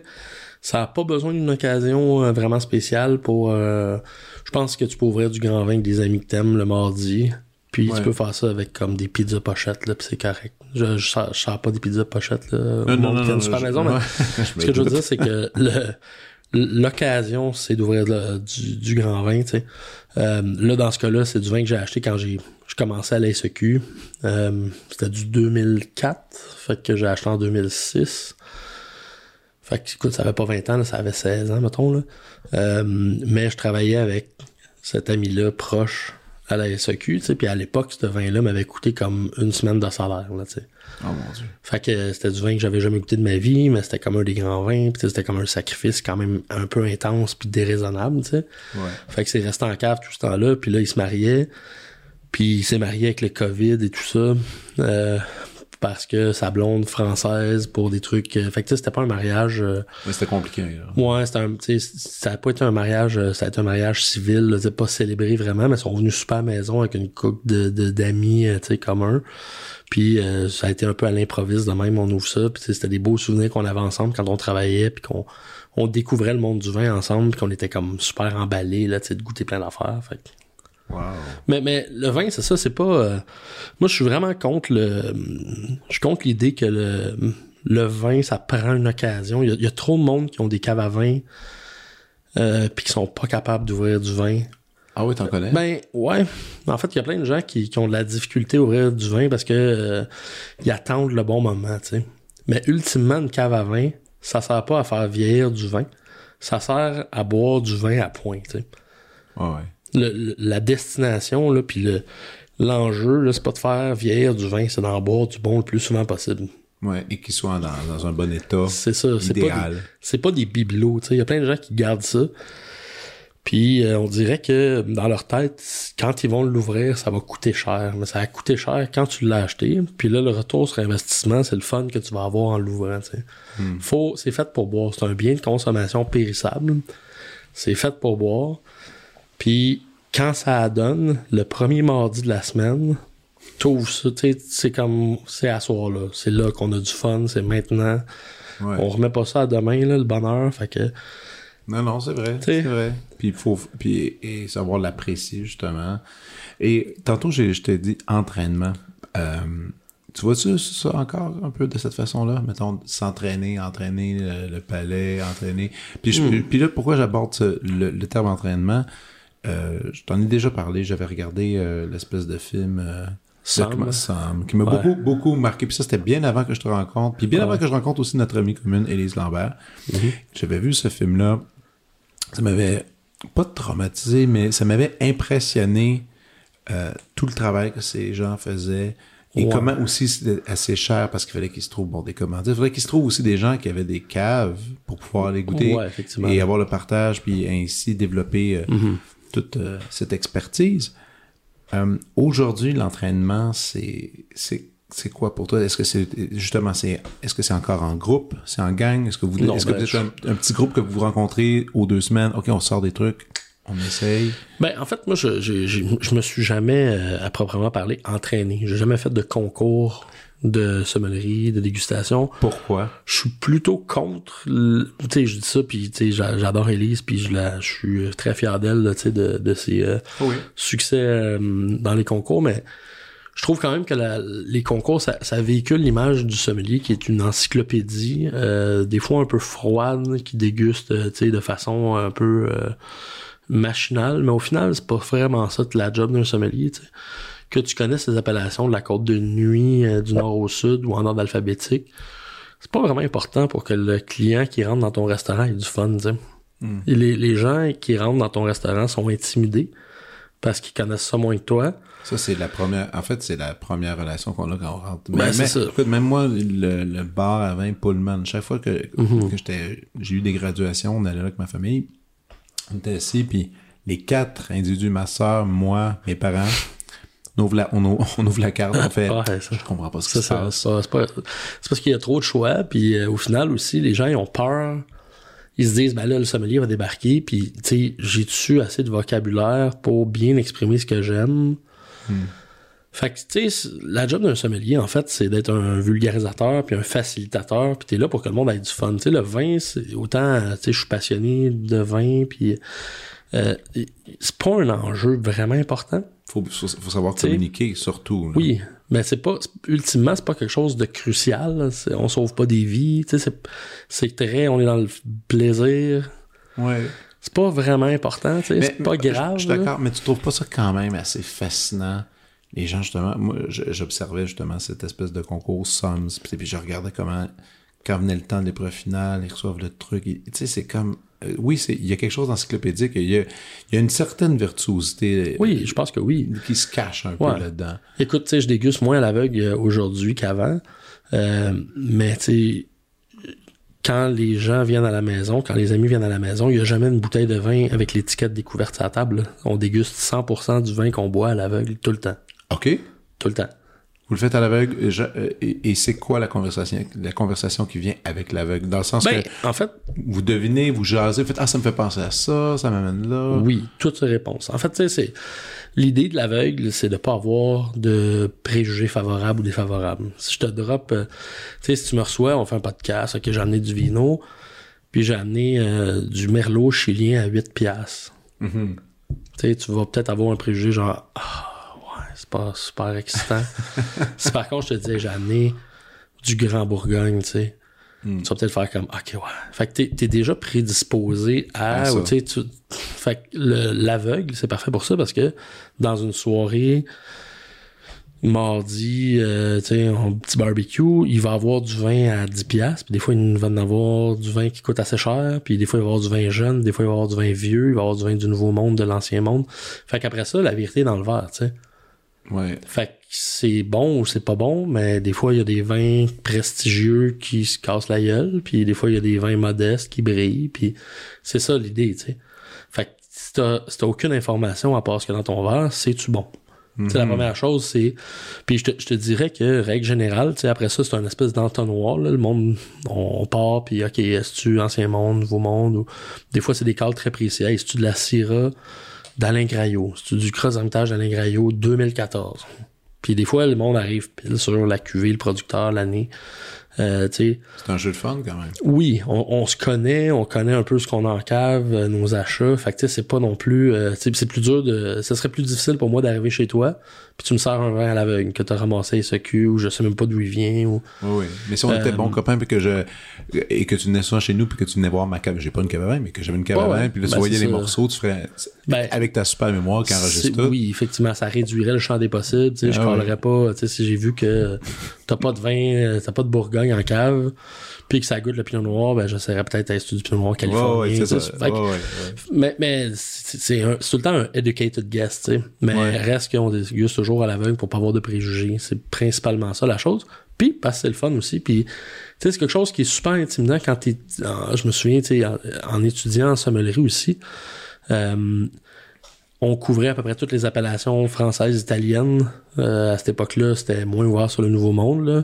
ça a pas besoin d'une occasion euh, vraiment spéciale pour... euh, je pense que tu peux ouvrir du grand vin avec des amis que t'aimes le mardi, Puis Ouais. tu peux faire ça avec comme des pizzas pochettes, là, puis c'est correct. Je, je, sors, je sors pas des pizzas pochettes, là. Non, au non, monde non, super je- maison, mais ce que je veux dire, c'est que l'occasion, c'est d'ouvrir du grand vin, tu sais. Euh, là, dans ce cas-là, c'est du vin que j'ai acheté quand j'ai je commençais à la SEQ. Euh, C'était du 2004, fait que j'ai acheté en 2006. Fait que, écoute, ça avait pas 20 ans, là, ça avait 16 ans, mettons, là. Euh, mais je travaillais avec cet ami-là proche à la SEQ, tu sais, puis à l'époque, ce vin-là m'avait coûté comme une semaine de salaire, là, tu sais. Oh mon dieu. Fait que c'était du vin que j'avais jamais goûté de ma vie, mais c'était comme un des grands vins, puis c'était comme un sacrifice quand même un peu intense puis déraisonnable, tu sais. Ouais. Fait que c'est resté en cave tout ce temps-là, puis là, il se mariait, puis il s'est marié avec le COVID et tout ça, euh, parce que sa blonde française pour des trucs... euh, fait que tu sais, c'était pas un mariage... euh, Mais c'était compliqué, là. Ouais, c'était un, ça a pas été un mariage, euh, ça a été un mariage civil, là, pas célébré vraiment, mais ils sont venus super à la maison avec une couple de, de- d'amis, euh, tu sais, communs. Puis euh, ça a été un peu à l'improviste de même, on ouvre ça, puis tu sais, c'était des beaux souvenirs qu'on avait ensemble quand on travaillait, puis qu'on on découvrait le monde du vin ensemble, puis qu'on était comme super emballés, là, tu sais, de goûter plein d'affaires. Fait que- Wow. mais, mais le vin, c'est ça, c'est pas. euh, moi, je suis vraiment contre le. Je suis contre l'idée que le, le vin, ça prend une occasion. Il y, a, il y a trop de monde qui ont des caves à vin euh, puis qui sont pas capables d'ouvrir du vin. Ah oui, t'en connais? Ben ouais. En fait, il y a plein de gens qui, qui ont de la difficulté à ouvrir du vin parce que euh, ils attendent le bon moment, tu sais. Mais ultimement, une cave à vin, ça sert pas à faire vieillir du vin. Ça sert à boire du vin à point, tu sais Ouais, ouais. Le- le- la destination, là, puis le, l'enjeu, là, c'est pas de faire vieillir du vin, c'est d'en boire du bon le plus souvent possible. Ouais, et qu'ils soient dans, dans un bon état. C'est ça. C'est pas, des, c'est pas des bibelots, tu sais. Il y a plein de gens qui gardent ça. Puis euh, on dirait que dans leur tête, quand ils vont l'ouvrir, ça va coûter cher. Mais ça a coûté cher quand tu l'as acheté. Puis là, le retour sur investissement, c'est le fun que tu vas avoir en l'ouvrant. Faut, c'est fait pour boire. C'est un bien de consommation périssable. C'est fait pour boire. Puis quand ça donne, le premier mardi de la semaine, t'ouvres ça, tu sais, c'est comme, c'est à soir là. C'est là qu'on a du fun, c'est maintenant. Ouais. On remet pas ça à demain, là, le bonheur. Fait que, Non, non, c'est vrai. C'est vrai. Puis il faut puis, et savoir l'apprécier, justement. Et tantôt, je t'ai dit entraînement. Euh, tu vois-tu ça encore un peu de cette façon-là? Mettons, s'entraîner, entraîner le, le palais, entraîner. Puis, je- Hmm. puis là, pourquoi j'aborde le terme entraînement? Euh, je t'en ai déjà parlé. J'avais regardé euh, l'espèce de film... euh, Sam. Sam, qui m'a Ouais. beaucoup, beaucoup marqué. Puis ça, c'était bien avant que je te rencontre. Puis bien Ouais. avant que je rencontre aussi notre amie commune, Élise Lambert. J'avais vu ce film-là. Ça m'avait pas traumatisé, mais ça m'avait impressionné tout le travail que ces gens faisaient. Et Ouais. comment aussi c'était assez cher parce qu'il fallait qu'ils se trouvent bon, des commandites. Il fallait qu'ils se trouvent aussi des gens qui avaient des caves pour pouvoir les goûter Ouais, et avoir le partage, puis ainsi développer euh, Mhm. Toute euh, cette expertise. Euh, Aujourd'hui, l'entraînement, c'est quoi pour toi? Est-ce que c'est justement c'est est-ce que c'est encore en groupe, c'est en gang? Est-ce que vous que ben, vous êtes je- un, un petit groupe que vous vous rencontrez aux deux semaines? Ok, on sort des trucs, on essaye. Ben, en fait, moi, je, je, je, je me suis jamais, euh, à proprement parler, entraîné. J'ai jamais fait de concours de sommellerie, de dégustation. Pourquoi? Je suis plutôt contre, tu sais, je dis ça, puis tu sais, j'a- j'adore Elise, puis je, la, je suis très fier d'elle, tu sais, de, de ses euh, Oui. succès euh, dans les concours, mais je trouve quand même que la- les concours, ça, ça véhicule l'image du sommelier qui est une encyclopédie, euh, des fois un peu froide, qui déguste, tu sais, de façon un peu machinale, mais au final, c'est pas vraiment ça la job d'un sommelier, tu sais. Que tu connaisses les appellations de la côte de nuit, euh, du nord au sud ou en ordre alphabétique, c'est pas vraiment important pour que le client qui rentre dans ton restaurant ait du fun. Mm. Et les, les gens qui rentrent dans ton restaurant sont intimidés parce qu'ils connaissent ça moins que toi. Ça c'est la première. En fait, c'est la première relation qu'on a quand on rentre. Ben, Mais- ça. Écoute, même moi, le, le bar à vin Pullman, chaque fois que, Mhm. que j'étais, j'ai eu des graduations, on allait là avec ma famille, on était assis, puis les quatre individus, ma soeur, moi, mes parents, on ouvre la, on, ouvre- on ouvre la carte, on fait. Ouais, ça. Je comprends pas ce qui C'est se passe. Parce qu'il y a trop de choix, puis euh, au final aussi, les gens ils ont peur. Ils se disent, ben là, le sommelier va débarquer, puis tu sais, j'ai dessus assez de vocabulaire pour bien exprimer ce que j'aime? Fait que, tu sais, la job d'un sommelier, en fait, c'est d'être un vulgarisateur puis un facilitateur, puis t'es là pour que le monde ait du fun. Tu sais, le vin, c'est autant, tu sais, je suis passionné de vin, puis euh, c'est pas un enjeu vraiment important. Faut, faut, savoir T'sais, communiquer, surtout. là. Oui, mais c'est pas ultimement c'est pas quelque chose de crucial. On sauve pas des vies. tu sais, C'est très, on est dans le plaisir. Ouais. C'est pas vraiment important. tu sais, Mais- C'est pas grave. Je, je suis d'accord, mais tu trouves pas ça quand même assez fascinant? Les gens, justement, moi, j'observais justement cette espèce de concours Sums, puis, je regardais comment, quand venait le temps de l'épreuve finale, ils reçoivent le truc. Tu sais, c'est comme. Euh, oui, c'est- il y a quelque chose d'encyclopédique, il y a, il y a une certaine virtuosité euh, Oui, je pense que oui. qui se cache un Ouais. peu là-dedans. Écoute, tu sais, je déguste moins à l'aveugle euh, aujourd'hui qu'avant. Euh, mais tu sais, quand les gens viennent à la maison, quand les amis viennent à la maison, il n'y a jamais une bouteille de vin avec l'étiquette découverte à la table. On déguste 100% du vin qu'on boit à l'aveugle tout le temps. OK? Tout le temps. Vous le faites à l'aveugle, et je- et, et c'est quoi la conversation, la conversation qui vient avec l'aveugle? Dans le sens Ben, que en fait, vous devinez, vous jasez, vous faites Ah, ça me fait penser à ça, ça m'amène là. oui, toutes ces réponses. En fait, c'est l'idée de l'aveugle, c'est de pas avoir de préjugés favorables ou défavorables. Si je te drop, euh, tu sais, si tu me reçois, on fait un podcast, ok, j'ai amené du vino, puis j'ai amené euh, du merlot chilien à 8 piastres. Mhm. Tu sais, tu vas peut-être avoir un préjugé genre ah c'est pas super excitant. si par contre je te disais j'ai amené du Grand Bourgogne, tu sais, Mm. tu vas peut-être faire comme ok ouais. Fait que t'es, t'es déjà prédisposé à, ou tu sais, fait que le- l'aveugle c'est parfait pour ça parce que dans une soirée mardi, euh, tu sais, un petit barbecue, il va avoir du vin à 10 piastres, puis des fois, il va en avoir du vin qui coûte assez cher, puis des fois, il va avoir du vin jeune, des fois, il va avoir du vin vieux, il va avoir du vin du nouveau monde, de l'ancien monde. Fait qu'après ça, la vérité est dans le verre, tu sais. Ouais. Fait que c'est bon ou c'est pas bon, mais des fois, il y a des vins prestigieux qui se cassent la gueule, puis des fois, il y a des vins modestes qui brillent, puis c'est ça l'idée, tu sais. Fait que si t'as, si t'as aucune information à part ce que dans ton verre, c'est-tu bon? C'est la première chose, c'est. Puis je te, je te dirais que, règle générale, tu sais, après ça, c'est un espèce d'entonnoir, là. Le monde, on, on part, puis OK, est-ce tu ancien monde, nouveau monde, ou des fois, c'est des calls très précis. Hey, est-ce tu de la Syrah? d'Alain Graillot? Tu du Cross Hermitage d'Alain Graillot 2014? Puis des fois, le monde arrive pile sur la cuvée, le producteur, l'année. Euh, C'est un jeu de fun quand même. oui, on, on se connaît, on connaît un peu ce qu'on a en cave, euh, nos achats. Fait que c'est pas non plus. euh, c'est plus dur de. Ce serait plus difficile pour moi d'arriver chez toi, puis tu me sers un vin à l'aveugle que t'as ramassé ce cul ou je sais même pas d'où il vient ou. Oui, oui. Mais si on était Euh, bons copains puis que je et que tu venais souvent chez nous puis que tu venais voir ma cave, j'ai pas une cave à vin, mais que j'avais une cave à vin, puis là tu Ben, voyais les ça. morceaux, tu ferais Ben, avec ta super mémoire qui enregistre tout. Oui, effectivement, ça réduirait le champ des possibles. Tu sais, je Ah ouais. parlerais pas. Tu sais, si j'ai vu que t'as pas de vin, euh, t'as pas de Bourgogne en cave, puis que ça goûte le pinot noir, ben j'essaierais peut-être à du pinot noir californien. ouais, Ouais. Mais, mais c'est tout le temps un educated guess, tu sais. Mais reste qu'on déguste toujours à l'aveugle pour pas avoir de préjugés. C'est principalement ça la chose. Puis parce que c'est le fun aussi. Puis tu sais, c'est quelque chose qui est super intimidant quand t'es. en- Je me souviens, tu sais, en, en étudiant en sommellerie aussi. euh, on couvrait à peu près toutes les appellations françaises, italiennes. Euh, à cette époque-là, c'était moins ouvert sur le Nouveau Monde. Là.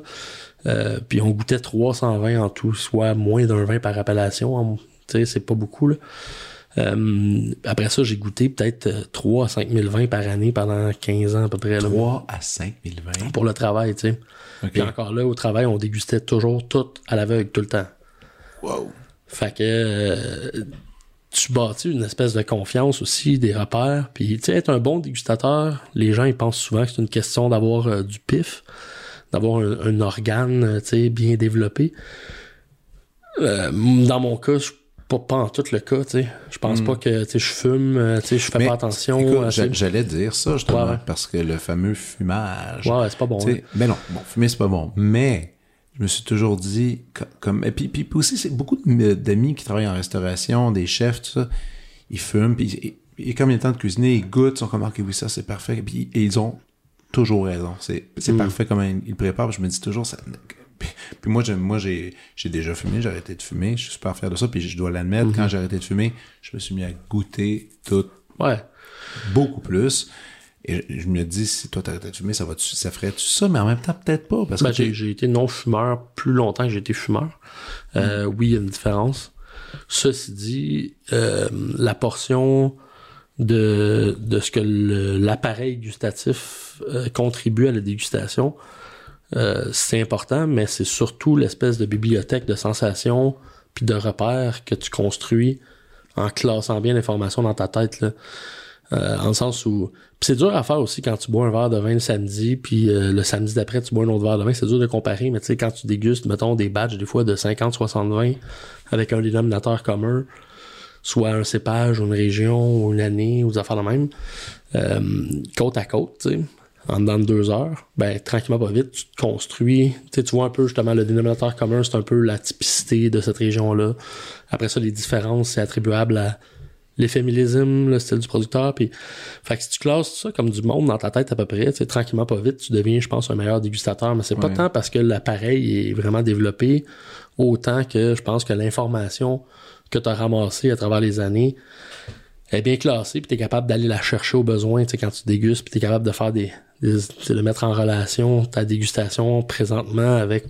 Euh, puis on goûtait 320 en tout, soit moins d'un vin par appellation. Sais, c'est pas beaucoup. Là. Euh, après ça, j'ai goûté peut-être euh, 3 à 5 000 vins par année pendant 15 ans à peu près. Là, 3 à 5 000 vins? pour le travail, tu sais. OK. Puis encore là, au travail, on dégustait toujours tout à l'aveugle, tout le temps. Wow. Fait que euh, tu bâtis une espèce de confiance aussi, des repères. Puis, tu sais, être un bon dégustateur, les gens, ils pensent souvent que c'est une question d'avoir euh, du pif, d'avoir un, un organe, euh, bien développé. Euh, dans mon cas, je pas, pas en tout le cas, tu sais. Je pense pas que, tu sais, je fume, euh, tu sais, je fais Hmm. Mais, pas attention. J'allais dire ça justement Ouais, ouais. parce que le fameux fumage. ouais, c'est pas bon. Hein. Ben non, bon, fumer c'est pas bon. Mais je me suis toujours dit co- comme et puis, puis, puis aussi c'est beaucoup de- d'amis qui travaillent en restauration, des chefs tout ça, ils fument puis et, et comme il est temps de cuisiner, ils goûtent, ils sont comme ok oui ça c'est parfait puis et ils ont toujours raison. C'est Mm. parfait comme ils le préparent. Je me dis toujours ça. Puis, moi moi j'ai déjà fumé, j'ai arrêté de fumer, je suis super fier de ça puis je dois l'admettre Mm-hmm. quand j'ai arrêté de fumer, je me suis mis à goûter tout Ouais. beaucoup plus. Et je je me dis, si toi t'arrêtais de fumer, ça va ça ferait-tu ça, mais en même temps, peut-être pas. Parce Ben, que j'ai, été non-fumeur plus longtemps que j'ai été fumeur. Euh, Oui, il y a une différence. Ceci dit, euh, la portion de, de ce que l'appareil gustatif euh, contribue à la dégustation, euh, c'est important, mais c'est surtout l'espèce de bibliothèque de sensations puis de repères que tu construis en classant bien l'information dans ta tête. Euh, en le sens où... C'est dur à faire aussi quand tu bois un verre de vin le samedi, puis le samedi d'après, tu bois un autre verre de vin. C'est dur de comparer, mais tu sais, quand tu dégustes, mettons, des batchs, des fois, de 50-60 vins, avec un dénominateur commun, soit un cépage, ou une région, ou une année, ou des affaires de même, côte à côte, tu sais, en dedans de deux heures, ben, tranquillement, pas vite, tu te construis, tu vois un peu, justement, le dénominateur commun, c'est un peu la typicité de cette région-là. Après ça, les différences, c'est attribuable à l'effet millésime, le style du producteur. Puis, fait que si tu classes ça comme du monde dans ta tête à peu près, tranquillement pas vite, tu deviens, je pense, un meilleur dégustateur. Mais c'est pas tant parce que l'appareil est vraiment développé, autant que je pense que l'information que tu as ramassée à travers les années est bien classée, puis tu es capable d'aller la chercher au besoin, tu sais, quand tu dégustes, puis tu es capable de faire des, sais, de mettre en relation ta dégustation présentement avec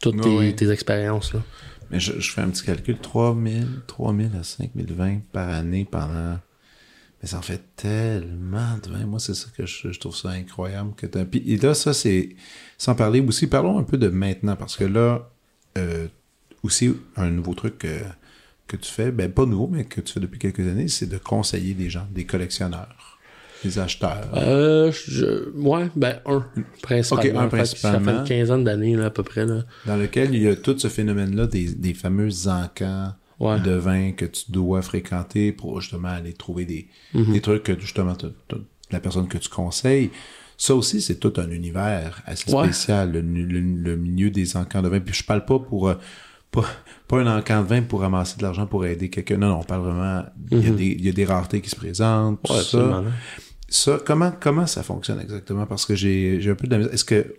toutes tes, expériences. Là. Mais je, je fais un petit calcul, 3000, 3000 à 5000 vins par année pendant... Mais ça en fait tellement de vins. Moi, c'est ça que je, je trouve ça incroyable. que Puis et là, ça, c'est... Sans parler aussi, parlons un peu de maintenant, parce que là, euh, aussi, un nouveau truc que, que tu fais, ben pas nouveau, mais que tu fais depuis quelques années, c'est de conseiller des gens, des collectionneurs, des acheteurs? Euh, je, ouais, ben un, principalement. Un Ça fait une quinzaine d'années, là, à peu près, là. dans lequel il y a tout ce phénomène-là des, des fameux encans Ouais. de vin que tu dois fréquenter pour justement aller trouver des, Mhm. des trucs que justement la personne que tu conseilles. Ça aussi, c'est tout un univers assez Ouais. spécial, le, le- le milieu des encans de vin. Puis je parle pas pour euh, pas, pas un encan de vin pour ramasser de l'argent pour aider quelqu'un. Non, non, on parle vraiment. Il y, a des, il y a des raretés qui se présentent. tout. Ouais, ça. absolument. Ça, comment, comment ça fonctionne exactement? Parce que j'ai un peu de la misère. Est-ce que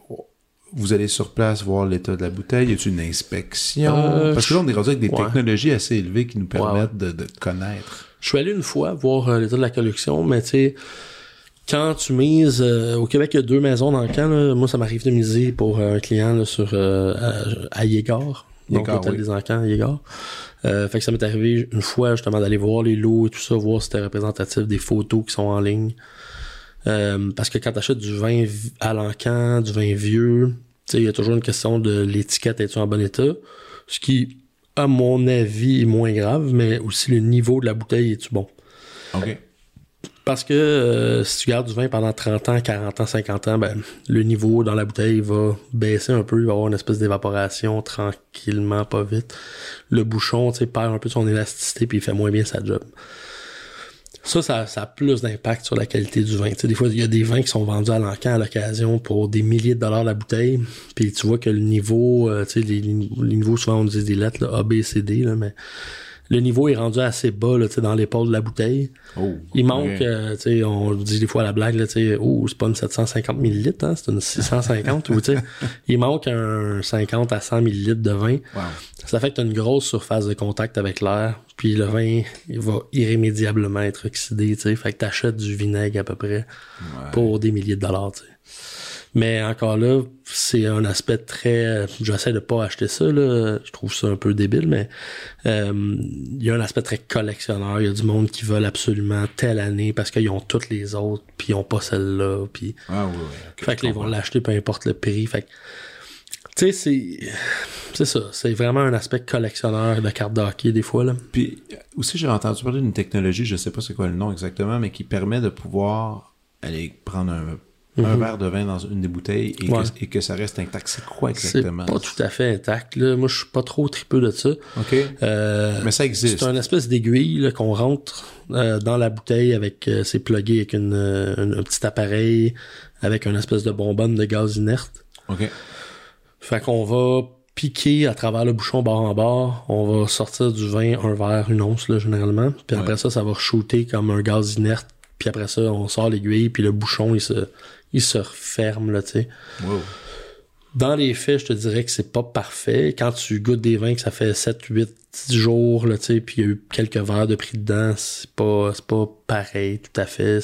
vous allez sur place voir l'état de la bouteille? Y a-t-il une inspection? Euh, Parce que là, on est rendu avec des ouais. technologies assez élevées qui nous permettent Ouais, De, de connaître. Je suis allé une fois voir euh, l'état de la collection, mais tu sais, quand tu mises, euh, au Québec, il y a deux maisons dans le camp, là. Moi, ça m'arrive de miser pour un client, là, sur, euh, à, à. Donc, l'hôtel oui. des encans, à. Euh, fait que ça m'est arrivé une fois, justement, d'aller voir les lots et tout ça, voir si c'était représentatif des photos qui sont en ligne. Euh, parce que quand t'achètes du vin vi- à l'encan, du vin vieux, il y a toujours une question de l'étiquette, est-tu en bon état? Ce qui, à mon avis, est moins grave, mais aussi le niveau de la bouteille, est-tu bon? OK. Parce que euh, si tu gardes du vin pendant 30 ans, 40 ans, 50 ans, ben, le niveau dans la bouteille va baisser un peu, il va y avoir une espèce d'évaporation tranquillement, pas vite. Le bouchon, perd un peu son élasticité puis il fait moins bien sa job. Ça, ça, ça a plus d'impact sur la qualité du vin. Des fois, il y a des vins qui sont vendus à l'encan à l'occasion pour des milliers de dollars la bouteille. Puis tu vois que le niveau, euh, tu sais, les, niveaux, souvent on dit des lettres, A, B, C, D, là, mais le niveau est rendu assez bas là, tu sais, dans l'épaule de la bouteille. Oh, Il manque, ok. euh, tu sais, on dit des fois à la blague, là, tu sais, oh, c'est pas une 750 millilitres, hein, c'est une 650, ou tu sais, il manque un 50 à 100 millilitres de vin. Wow. Ça fait que t'as une grosse surface de contact avec l'air, puis le vin, il va irrémédiablement être oxydé, tu sais, fait que t'achètes du vinaigre à peu près pour des milliers de dollars, tu sais. Mais encore là, c'est un aspect très. J'essaie de pas acheter ça, là. Je trouve ça un peu débile, mais euh, il y a un aspect très collectionneur. Il y a du monde qui veulent absolument telle année parce qu'ils ont toutes les autres, puis ils ont pas celle-là. Puis... Ah oui, oui. ok, Fait que ils vont l'acheter peu importe le prix. Fait que. Tu sais, c'est. C'est ça. C'est vraiment un aspect collectionneur de cartes de hockey, des fois, là. Puis euh, aussi, j'ai entendu parler d'une technologie, je sais pas c'est quoi le nom exactement, mais qui permet de pouvoir aller prendre un, un verre de vin dans une des bouteilles et, Mhm. Ouais. que, et que ça reste intact. C'est quoi C'est exactement? pas tout à fait intact, là. Moi, je suis pas trop tripeux de ça. OK. Euh, mais ça existe. C'est un espèce d'aiguille qu'on rentre euh, dans la bouteille avec euh, c'est plugué avec une, un, petit appareil avec une espèce de bonbonne de gaz inerte. OK. Fait qu'on va piquer à travers le bouchon bord en bord, on va sortir du vin un verre, une once là, généralement. Puis après ça, ça va shooter comme un gaz inerte. Puis après ça, on sort l'aiguille, puis le bouchon il se il se referme là, tu sais. Wow. Dans les faits, je te dirais que c'est pas parfait. Quand tu goûtes des vins que ça fait 7, 8, 10 jours, là, tu sais, puis il y a eu quelques verres de prix dedans, c'est pas, c'est pas pareil, tout à fait.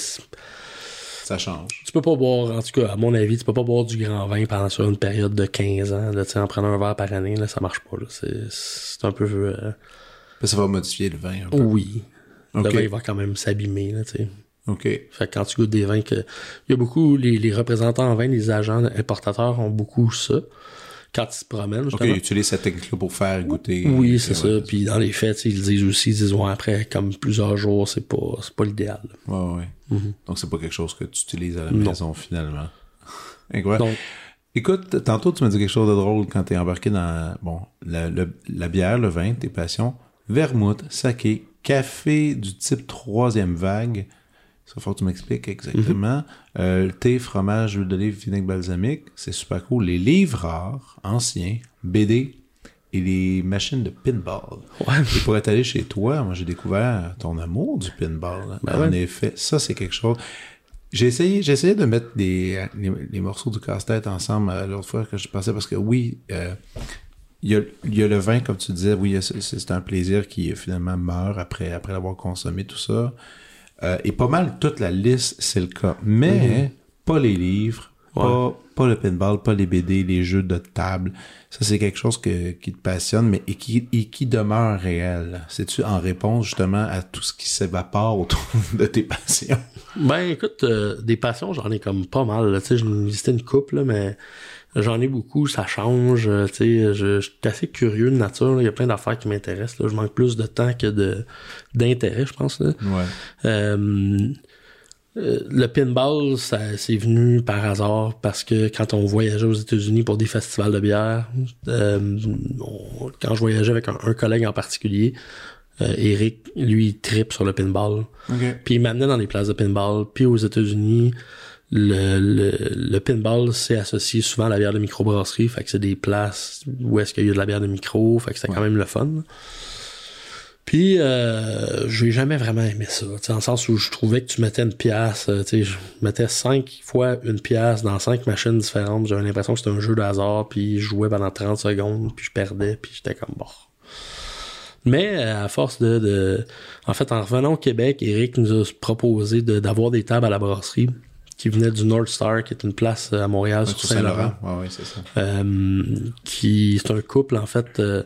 Ça change. Tu peux pas boire, en tout cas, à mon avis, tu peux pas boire du grand vin pendant sur une période de 15 ans, là, tu sais, en prenant un verre par année, là, ça marche pas, là. C'est, un peu, euh, Ça va modifier le vin un peu. oui. Le vin, il va quand même s'abîmer, là, tu sais. OK. Fait que quand tu goûtes des vins que. Il y a beaucoup, les, les représentants en vin, les agents importateurs ont beaucoup ça. quand ils se promènent, Ok, justement. ils utilisent cette technique-là pour faire goûter. Oui, c'est Ouais, ça. Puis dans les faits, ils disent aussi, ils disent, ouais, après, comme plusieurs jours, c'est pas, c'est pas l'idéal. Ouais, ouais. Mhm. Donc, c'est pas quelque chose que tu utilises à la Non. maison, finalement. Incroyable. Donc, Écoute, tantôt, tu m'as dit quelque chose de drôle quand t'es embarqué dans, bon, la, le- la bière, le vin, tes passions, vermouth, saké, café du type troisième vague. Ça, faut que tu m'expliques exactement. Euh, le thé, fromage, huile d'olive, vinaigre balsamique. C'est super cool. Les livres rares, anciens, BD et les machines de pinball. ouais. Et pour être allé chez toi, moi j'ai découvert ton amour du pinball. Ben en ouais. effet, ça c'est quelque chose. J'ai essayé, j'ai essayé de mettre des, les, les morceaux du casse-tête ensemble euh, l'autre fois que je pensais parce que oui, euh, il y, a, il y a le vin, comme tu disais, oui, c'est, c'est un plaisir qui finalement meurt après, après l'avoir consommé, tout ça. Euh, et pas mal toute la liste, c'est le cas. Mais pas les livres, pas, pas le pinball, pas les BD, les jeux de table. Ça, c'est quelque chose que, qui te passionne, mais et qui, et qui demeure réel. C'est-tu en réponse justement à tout ce qui s'évapore autour de tes passions? Ben, écoute, euh, des passions, j'en ai comme pas mal. Tu sais, je listais une couple, là, mais j'en ai beaucoup, ça change, euh, tu sais, je, je suis assez curieux de nature. Il y a plein d'affaires qui m'intéressent. Je manque plus de temps que de, d'intérêt, je pense, là. Ouais. Euh, euh, le pinball, ça c'est venu par hasard parce que quand on voyageait aux États-Unis pour des festivals de bière, euh, on- quand je voyageais avec un, un collègue en particulier, euh, Eric, lui, il tripe sur le pinball. Puis il m'amenait dans des places de pinball. Puis aux États-Unis, le, le, le pinball c'est associé souvent à la bière de microbrasserie. Fait que c'est des places où est-ce qu'il y a de la bière de micro. Fait que c'est quand même le fun. Puis euh, j'ai jamais vraiment aimé ça. Dans le sens où je trouvais que tu mettais une pièce, euh, tu sais, je mettais cinq fois une pièce dans cinq machines différentes. J'avais l'impression que c'était un jeu de hasard, puis je jouais pendant 30 secondes, puis je perdais, puis j'étais comme bon. Mais euh, à force de, de... En fait, en revenant au Québec, Eric nous a proposé de- d'avoir des tables à la brasserie qui venaient du North Star, qui est une place euh, à Montréal sur Sur Saint-Laurent. Ouais, ouais, c'est ça. Euh, qui c'est un couple en fait euh,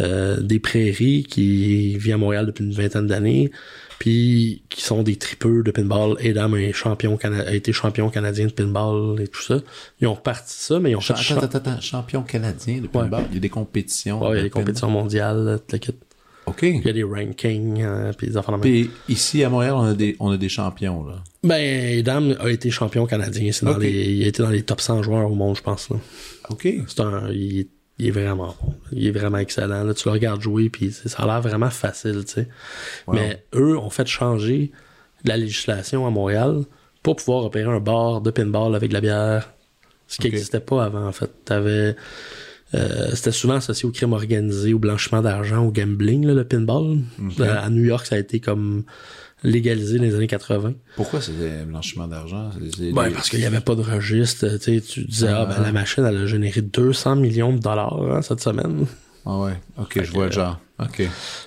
euh, des prairies qui vit à Montréal depuis une vingtaine d'années puis qui sont des tripeux de pinball Adam est champion a été champion canadien de pinball et tout ça ils ont reparti ça mais ils ont fait Attends, attends, attends, champion canadien de pinball. Il y a des compétitions. Ouais, il y a de des compétitions mondiales pinball. OK. il y a des rankings euh, puis des affaires. Puis ici à Montréal, on a des, on a des champions, là. ben Adam a été champion canadien c'est dans Ok. les il a été dans les top 100 joueurs au monde je pense là. OK. C'est un, il, est- il est vraiment bon. Il est vraiment excellent. Là, tu le regardes jouer, puis ça a l'air vraiment facile, tu sais. Wow. Mais eux ont fait changer la législation à Montréal pour pouvoir opérer un bar de pinball avec de la bière. Ce qui n'existait pas avant, en fait. T'avais, euh, c'était souvent associé au crime organisé, au blanchiment d'argent, au gambling, là, le pinball. Euh, à New York, ça a été comme légalisé dans les années 80. Pourquoi des blanchiment d'argent? C'est Ben, parce qu'il n'y avait pas de registre. Tu sais, tu disais, ah, ben, la machine, elle a généré 200 millions de dollars hein, cette semaine. Ah ouais. OK, je vois le genre. OK.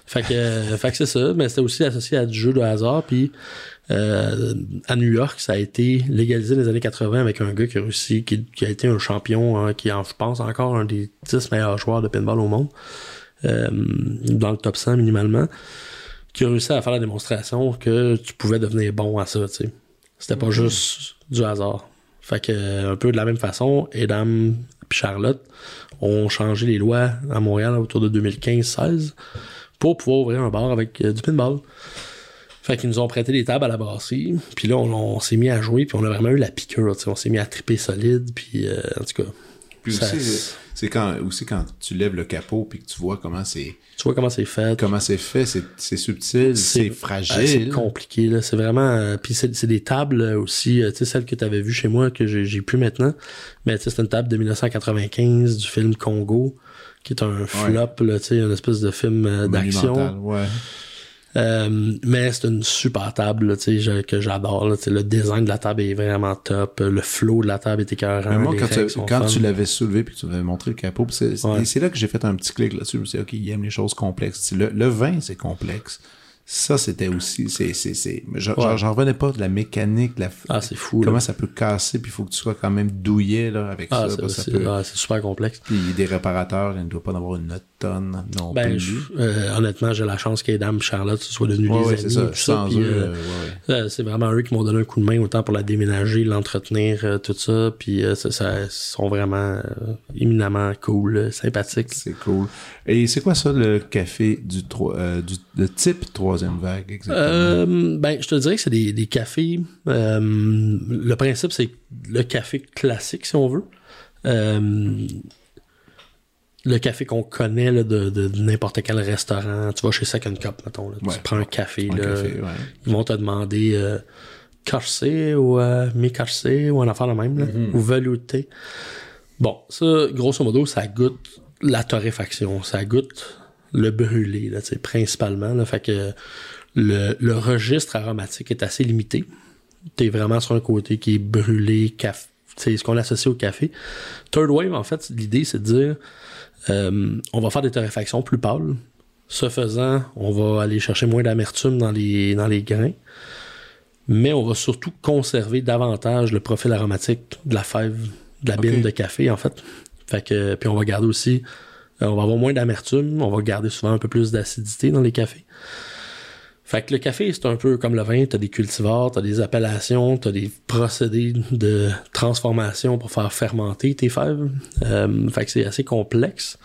Fait que, euh, fait que c'est ça. Mais c'était aussi associé à du jeu de hasard. Puis euh, à New York, ça a été légalisé dans les années 80 avec un gars qui a réussi, qui, qui a été un champion, hein, qui est, en, je pense, encore un des 10 meilleurs joueurs de pinball au monde. euh, dans le top 100 minimalement. Qui a réussi à faire la démonstration que tu pouvais devenir bon à ça, tu sais. C'était pas juste du hasard. Fait que, euh, un peu de la même façon, Adam et Charlotte ont changé les lois à Montréal autour de 2015-16 pour pouvoir ouvrir un bar avec euh, du pinball. Fait qu'ils nous ont prêté des tables à la brasserie, puis là on, on s'est mis à jouer, puis on a vraiment eu la piqûre, on s'est mis à triper solide, puis euh, en tout cas, Puis Ça- aussi, c'est quand, aussi quand tu lèves le capot puis que tu vois comment c'est, tu vois comment c'est fait. comment c'est fait, c'est, c'est subtil, c'est, C'est- Ah, c'est fragile. compliqué là c'est vraiment euh, puis c'est c'est des tables aussi euh, tu sais celle que tu avais vue chez moi que j'ai j'ai plus maintenant mais tu sais c'est une table de 1995 du film Congo qui est un flop là tu sais une espèce de film d'action ouais. Euh, mais c'est une super table là, que j'adore le design de la table est vraiment top le flow de la table est écœurant Mais moi, quand, tu, quand l'avais soulevé puis que tu m'avais montré le capot, c'est, Ouais. là que j'ai fait un petit clic là-dessus. Je me suis dit, OK, il aime les choses complexes. Le, le vin, c'est complexe. Ça, c'était aussi, c'est, c'est, c'est, j'en, Ouais. revenais pas de la mécanique, de la, ah c'est fou comment là. ça peut casser, puis il faut que tu sois quand même douillet, là, avec ah, ça. c'est, peut- ah, super complexe Puis des réparateurs, il ne doit pas en avoir une note non Ben, plus. je- euh, honnêtement, j'ai la chance qu'Adam et Charlotte soient devenus Ouais, des amis. c'est euh, ouais, c'est vraiment eux qui m'ont donné un coup de main autant pour la déménager, l'entretenir, euh, tout ça. Puis euh, ça, ça- sont vraiment éminemment cool, sympathiques. C'est cool. Et c'est quoi ça, le café du, du le type troisième vague, exactement? Ben, je te dirais que c'est des, des cafés. le principe, c'est le café classique, si on veut. Euh, le café qu'on connaît là, de, de, de n'importe quel restaurant. Tu vas chez Second Cup, mettons. Là, Ouais. Tu prends un café. Un là, café, ouais. Ils vont te demander euh, caché ou euh, mi-caché ou un affaire de même, là, Mm-hmm. ou velouté. Bon, ça, grosso modo, ça goûte la torréfaction. Ça goûte le brûlé, là, tu principalement. Là, fait que le, le registre aromatique est assez limité. T'es vraiment sur un côté qui est brûlé, café. C'est ce qu'on associe au café. Third Wave, en fait, l'idée, c'est de dire euh, on va faire des torréfactions plus pâles. Ce faisant, on va aller chercher moins d'amertume dans les, dans les grains. Mais on va surtout conserver davantage le profil aromatique de la fève, de la Ok. bine de café, en fait. Fait que, puis on va garder aussi, euh, on va avoir moins d'amertume, on va garder souvent un peu plus d'acidité dans les cafés. Fait que le café, c'est un peu comme le vin, t'as des cultivars, t'as des appellations, t'as des procédés de transformation pour faire fermenter tes fèves. Euh, fait que c'est assez complexe.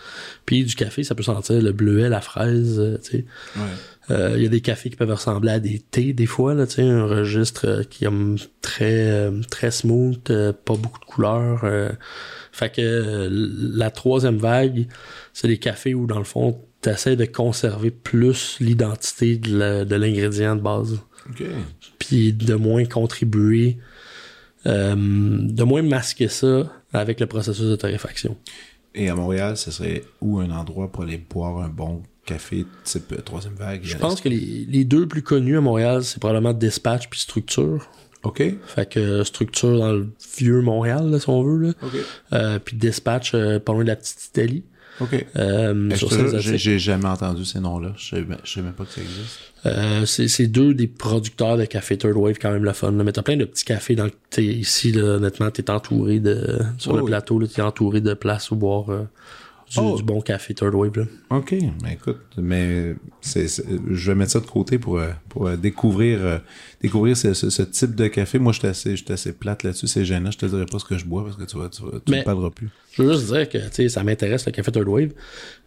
Puis du café, ça peut sentir le bleuet, la fraise, euh, tu sais. Ouais. Euh, Il y a des cafés qui peuvent ressembler à des thés des fois, là, tu sais, un registre euh, qui est très très smooth, pas beaucoup de couleurs. euh. fait que la troisième vague, c'est des cafés où dans le fond, tu essaies de conserver plus l'identité de l'ingrédient de base, puis de moins contribuer, euh, de moins masquer ça avec le processus de torréfaction. Et à Montréal, ce serait où un endroit pour aller boire un bon café type euh, troisième vague? Je pense que les, les deux plus connus à Montréal, c'est probablement Dispatch puis Structure. OK. Fait que euh, structure dans le vieux Montréal, là, si on veut. Là. OK. Euh, puis dispatch euh, pas loin de la petite Italie. OK. Euh, sur. J'ai jamais entendu ces noms-là. Je sais même- je sais même pas que ça existe. Euh, c'est c'est deux des producteurs de café Third Wave quand même le fun. Là. Mais t'as plein de petits cafés dans le- t'es ici, là, honnêtement, t'es entouré de. Sur Oh le oui. plateau, là, t'es entouré de places où boire euh, du, Oh. du bon café Third Wave. Là. OK. Mais écoute, mais c'est, c'est- je vais mettre ça de côté pour, euh, pour euh, découvrir, euh, découvrir ce, ce, ce type de café. Moi, je suis assez, j'étais assez plate là-dessus. C'est gênant. Je te dirai pas ce que je bois parce que tu vas, tu, vas- tu Mais- me parleras plus. Je veux juste dire que ça m'intéresse le café Third Wave.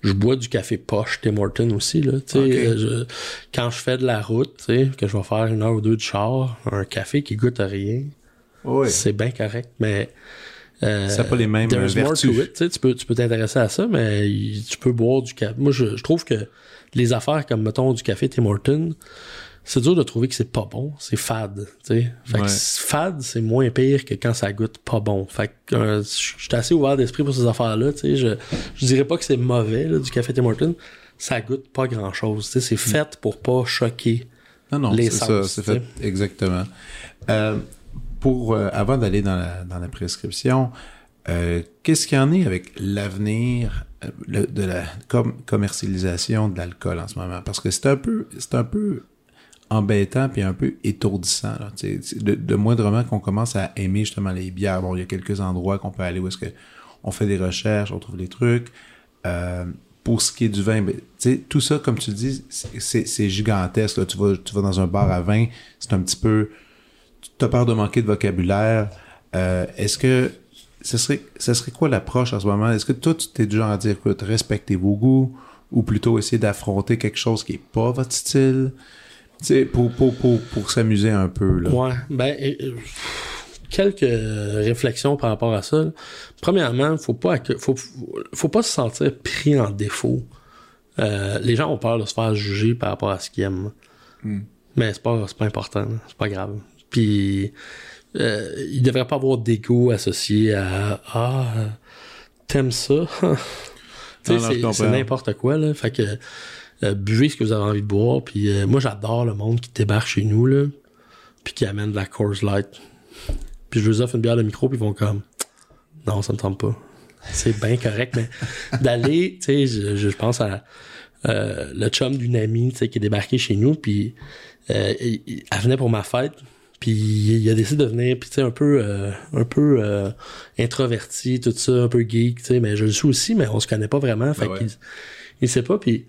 Je bois du café poche Tim Horton aussi. Là, je- quand je fais de la route, que je vais faire une heure ou deux de char, un café qui goûte à rien, Oui. c'est bien correct, mais euh, a pas les mêmes there's more vertus. to it, tu sais, tu peux tu peux t'intéresser à ça, mais tu peux boire du café. Moi, je, je trouve que les affaires comme mettons du café Tim Horton, c'est dur de trouver que c'est pas bon, c'est fade, tu sais. Fait Ouais. que fade, c'est moins pire que quand ça goûte pas bon. Fait que euh, je suis assez ouvert d'esprit pour ces affaires-là, tu sais. Je, je dirais pas que c'est mauvais là, du café Tim Horton, ça goûte pas grand-chose, tu sais. C'est fait pour pas choquer. Non, non, les c'est ça, sens, c'est fait exactement. Euh, pour euh, avant d'aller dans la, dans la prescription, euh, qu'est-ce qu'il y en est avec l'avenir euh, de la com- commercialisation de l'alcool en ce moment? Parce que c'est un peu, c'est un peu embêtant puis un peu étourdissant. Là, Tu sais, c'est de, moindrement qu'on commence à aimer justement les bières. Bon, il y a quelques endroits qu'on peut aller où est-ce que on fait des recherches, on trouve des trucs. Euh, pour ce qui est du vin, ben, tout ça, comme tu dis, c'est gigantesque. là. Tu, vas, tu vas dans un bar à vin, c'est un petit peu... Tu as peur de manquer de vocabulaire. Euh, Est-ce que... Ce serait, ce serait quoi l'approche en ce moment? Est-ce que toi, tu t'es du genre à dire, écoute, respectez vos goûts, ou plutôt essayer d'affronter quelque chose qui est pas votre style? Tu sais, pour, pour, pour, pour s'amuser un peu, là. Ouais, ben euh, quelques réflexions par rapport à ça. là. Premièrement, faut pas faut, faut pas se sentir pris en défaut. Euh, les gens ont peur de se faire juger par rapport à ce qu'ils aiment. Mais c'est pas c'est pas important, c'est pas grave. Puis euh, il devrait pas avoir d'ego associé à ah t'aimes ça. C'est- n'importe quoi là. Fait que euh, buvez ce que vous avez envie de boire. Puis euh, moi j'adore le monde qui débarque chez nous là, puis qui amène de la Coors Light. Puis je leur offre une bière de micro puis ils vont comme non ça me tente pas. C'est bien correct mais d'aller tu sais je, je pense à euh, le chum d'une amie qui est débarqué chez nous puis euh, elle venait pour ma fête Puis il a décidé de venir, puis tu sais, un peu, euh, un peu euh, introverti, tout ça, un peu geek, tu sais, mais je le suis aussi, mais on se connaît pas vraiment, fait ouais. qu'il il sait pas, puis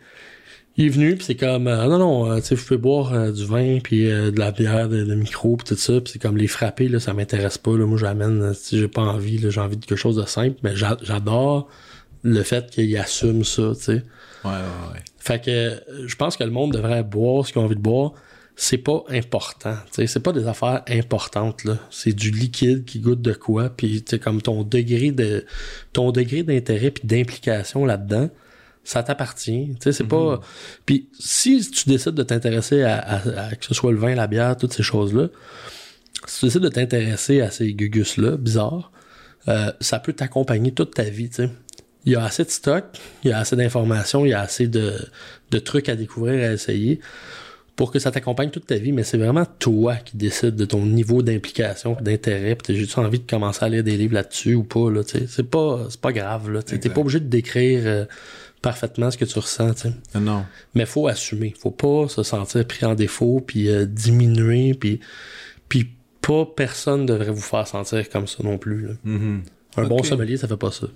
il est venu, puis c'est comme, euh, non, non, euh, tu sais, vous pouvez boire euh, du vin, puis euh, de la bière, de, de micro, puis tout ça, puis c'est comme les frapper, là, ça m'intéresse pas, là, moi j'amène, si j'ai pas envie, là, j'ai envie de quelque chose de simple, mais j'a- j'adore le fait qu'il assume ça, tu sais. Ouais, ouais, ouais. Fait que je pense que le monde devrait boire ce qu'ils ont envie de boire. C'est pas important, c'est pas des affaires importantes là. C'est du liquide qui goûte de quoi, puis tu sais comme ton degré de ton degré d'intérêt puis d'implication là-dedans, ça t'appartient. Tu sais, c'est pas. Puis si tu décides de t'intéresser à, à- à- que ce soit le vin, la bière, toutes ces choses là, si tu décides de t'intéresser à ces gugus là, bizarres, euh, ça peut t'accompagner toute ta vie, tu sais. Il y a assez de stock, il y a assez d'informations, il y a assez de, de trucs à découvrir, à essayer pour que ça t'accompagne toute ta vie, mais c'est vraiment toi qui décides de ton niveau d'implication, d'intérêt, puis t'as juste envie de commencer à lire des livres là-dessus ou pas, là, tu sais. C'est pas, c'est pas grave, là, tu. T'es pas obligé de décrire euh, parfaitement ce que tu ressens, tu sais. Ah, Non. Mais faut assumer. Faut pas se sentir pris en défaut, puis euh, diminuer, puis puis pas personne devrait vous faire sentir comme ça non plus. là. Mhm. Un bon sommelier, ça fait pas ça.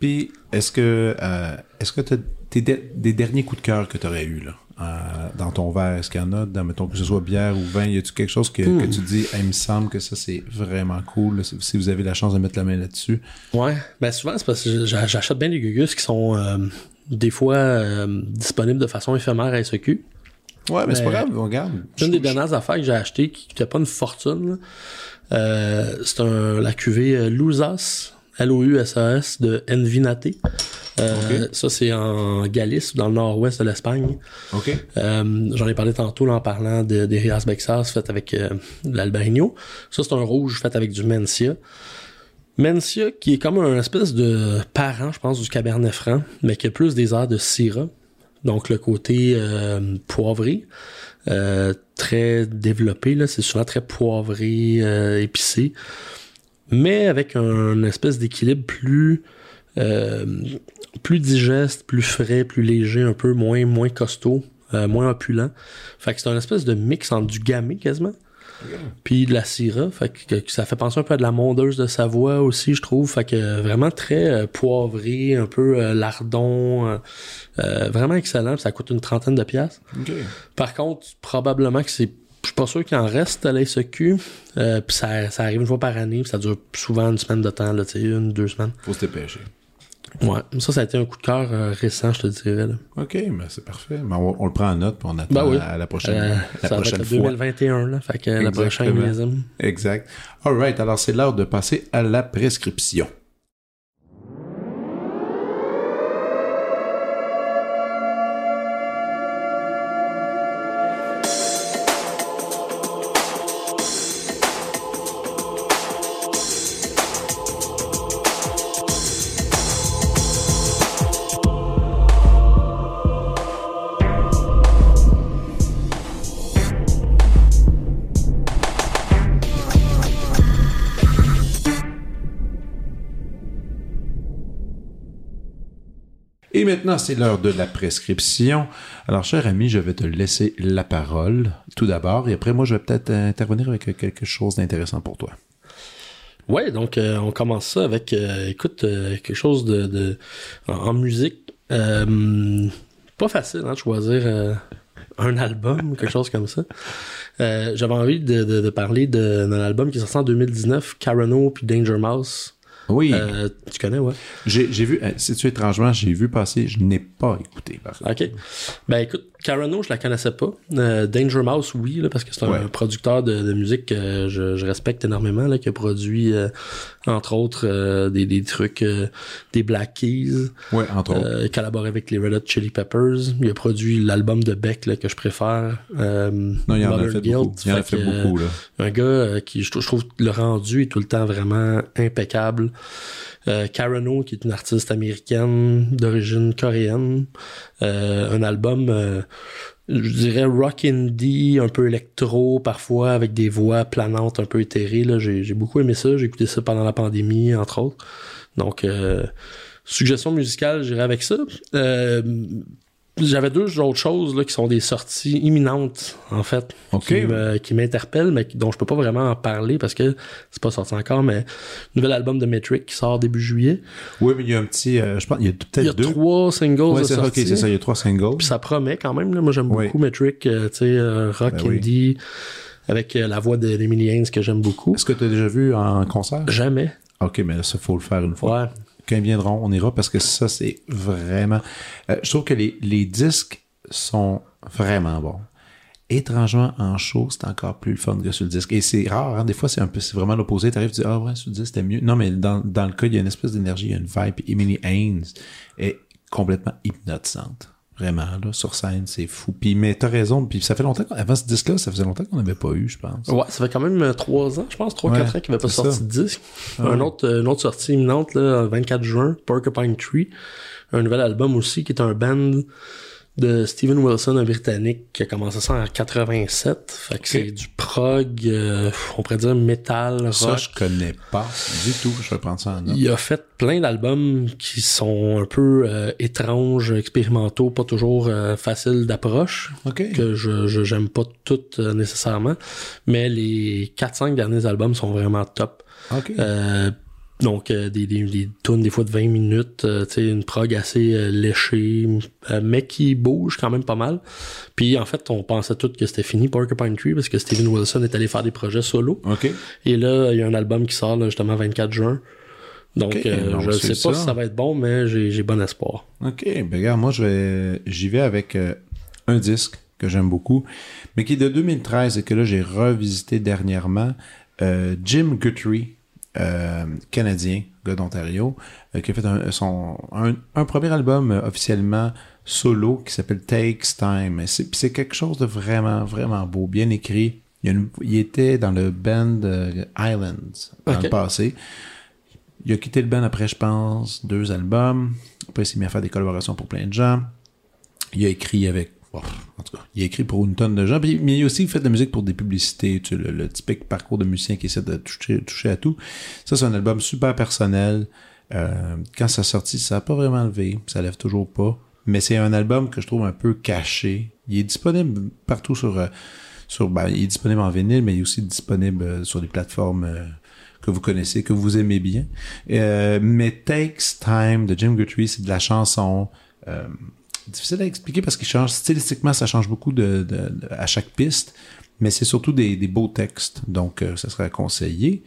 Puis, est-ce que euh, est-ce que tu as des derniers coups de cœur que tu aurais eu là, euh, dans ton verre? Est-ce qu'il y en a, dans, mettons, que ce soit bière ou vin, y a-tu quelque chose que, Hmm. que tu dis, Hey, il me semble que ça c'est vraiment cool, là, si, vous avez la chance de mettre la main là-dessus? Ouais, ben souvent c'est parce que j'a- j'achète bien des gugus qui sont euh, des fois euh, disponibles de façon éphémère à SEQ. Ouais, mais c'est pas grave, on regarde. Une des dernières affaires que j'ai achetées qui coûtait pas une fortune, euh, c'est un la cuvée Lousas, L-O-U-S-A-S de Envinate. Euh. Ça, c'est en Galice, dans le nord-ouest de l'Espagne. OK. Euh, J'en ai parlé tantôt là, en parlant de, des Rias Bexas fait avec euh, de l'Albarino. Ça, c'est un rouge fait avec du Mencia. Mencia, qui est comme un espèce de parent, je pense, du Cabernet Franc, mais qui a plus des airs de Syrah. Donc, le côté euh, poivré, euh, très développé, là, c'est souvent très poivré, euh, épicé, mais avec un, espèce d'équilibre plus... euh, plus digeste, plus frais, plus léger, un peu moins moins costaud, euh, moins opulent. Fait que c'est un espèce de mix entre du gamay quasiment, puis de la syrah. Fait que, que ça fait penser un peu à de la mondeuse de Savoie aussi, je trouve. Fait que vraiment très euh, poivré, un peu lardon, vraiment excellent. puis ça coûte une trentaine de piastres. OK. Par contre, probablement que c'est je suis pas sûr qu'il en reste à la. Euh, puis ça, ça arrive une fois par année, puis ça dure souvent une semaine de temps, là, une, deux semaines. Faut se dépêcher. Ouais, ça, ça a été un coup de cœur euh, récent, je te dirais. Là. OK, mais c'est parfait. Mais on, on le prend en note, puis on attend Ben oui. à la prochaine, Euh, la ça va prochaine être fois. 2021, là. Fait que la prochaine. Exact. All right, alors c'est l'heure de passer à la prescription. Maintenant, c'est l'heure de la prescription. Alors, cher ami, je vais te laisser la parole tout d'abord, et après, moi, je vais peut-être intervenir avec quelque chose d'intéressant pour toi. Ouais, donc euh, on commence ça avec, euh, écoute, euh, quelque chose de, en, musique. Pas facile, hein, de choisir un album quelque chose comme ça. J'avais envie de, de, parler d'un album qui est sorti en 2019, Carano puis Danger Mouse. Oui, Euh, tu connais, ouais? j'ai j'ai vu, euh, si tu étrangement, j'ai vu passer, je n'ai pas écouté, par. OK. Ben écoute, Carano, je la connaissais pas. Euh, Danger Mouse, oui, là, parce que c'est un Ouais. producteur de, de musique que je, je respecte énormément, là, qui a produit, euh, entre autres, euh, des, des trucs, des Black Keys. Ouais, entre autres. Il collabore avec les Red Hot Chili Peppers. Il a produit l'album de Beck là, que je préfère. Non, il en a fait beaucoup. Il en a Fait beaucoup, là. un gars qui, je, je trouve, le rendu est tout le temps vraiment impeccable. Euh, Carano, qui est une artiste américaine d'origine coréenne. Euh, un album, euh, je dirais rock indie, un peu électro parfois, avec des voix planantes un peu éthérées. Là. J'ai, j'ai beaucoup aimé ça. J'ai écouté ça pendant la pandémie, entre autres. Donc, euh, suggestion musicale, j'irai avec ça. J'avais deux autres choses là, qui sont des sorties imminentes, en fait, Ok. qui, m'interpellent, mais dont je peux pas vraiment en parler parce que c'est pas sorti encore, mais nouvel album de Metric qui sort début juillet. Oui, mais il y a un petit. euh, je pense il y a Il y peut-être a deux. trois singles Ouais, c'est ok, c'est ça. Il y a trois singles. Puis ça promet quand même. Là. Moi, j'aime Oui. beaucoup Metric, euh, tu sais, euh, rock Ben oui. indie, avec la voix de- d'Emily Haynes que j'aime beaucoup. Est-ce que tu as déjà vu en concert? Jamais. Ok, mais là, ça, faut le faire une fois. Ouais. Quand ils viendront, on ira parce que ça, c'est vraiment. Euh, je trouve que les, les disques sont vraiment bons. Étrangement, en show, c'est encore plus fun que sur le disque. Et c'est rare, hein, des fois, c'est un peu, c'est vraiment l'opposé. T'arrives, tu dis, ah ouais, sur le disque, c'était mieux. Non, mais dans, dans le cas, il y a une espèce d'énergie, il y a une vibe. Emily Haynes est complètement hypnotisante. Vraiment, là, sur scène, c'est fou. Puis, mais t'as raison. Puis ça fait longtemps qu'on, avant ce disque-là, ça faisait longtemps qu'on n'avait pas eu, je pense. Ouais, ça fait quand même euh, trois ans, je pense, trois, Ouais, quatre ans qu'il n'avait pas sorti ça. de disque. Un autre, euh, une autre sortie imminente, là, le 24 juin, Porcupine Tree. Un nouvel album aussi, qui est un band de Steven Wilson, un Britannique, qui a commencé ça en 87. Fait que c'est du prog, euh, on pourrait dire metal, Ça, rock. je connais pas du tout. Je vais prendre ça en note. Il a fait plein d'albums qui sont un peu euh, étranges, expérimentaux, pas toujours euh, faciles d'approche, OK. que je je- j'aime pas toutes euh, nécessairement, mais les 4-5 derniers albums sont vraiment top. OK. Donc euh, des, des, des tunes des fois de 20 minutes, euh, tu sais, une prog assez euh, léchée, euh, mais qui bouge quand même pas mal. Puis en fait, on pensait tous que c'était fini Porcupine Tree parce que Steven Wilson est allé faire des projets solo. Et là, il y a un album qui sort là, justement 24 juin. Donc, je c'est sais pas si ça va être bon, mais j'ai bon espoir. OK, ben regarde, moi je vais j'y vais avec un disque que j'aime beaucoup, mais qui est de 2013 et que là j'ai revisité dernièrement. Jim Guthrie, euh, canadien, gars d'Ontario, euh, qui a fait un, son, un, un premier album euh, officiellement solo qui s'appelle Takes Time. Et C'est quelque chose de vraiment, vraiment beau, bien écrit. Il, y a une- il était dans le band Islands dans Ok. le passé. Il a quitté le band après, je pense, deux albums. Après, il s'est mis à faire des collaborations pour plein de gens. Il a écrit avec. En tout cas, il a écrit pour une tonne de gens. Mais il a aussi fait de la musique pour des publicités. Le, typique parcours de musicien qui essaie de toucher, à tout. Ça, c'est un album super personnel. Euh, quand ça sortit, ça n'a pas vraiment levé. Ça lève toujours pas. Mais c'est un album que je trouve un peu caché. Il est disponible partout sur. euh, ben, il est disponible en vinyle, mais il est aussi disponible euh, sur des plateformes. que vous connaissez, que vous aimez bien. Mais Takes Time de Jim Guthrie, c'est de la chanson. Difficile à expliquer parce qu'il change stylistiquement, ça change beaucoup de, de- de- à chaque piste, mais c'est surtout des, des beaux textes, donc euh, ça serait à conseiller.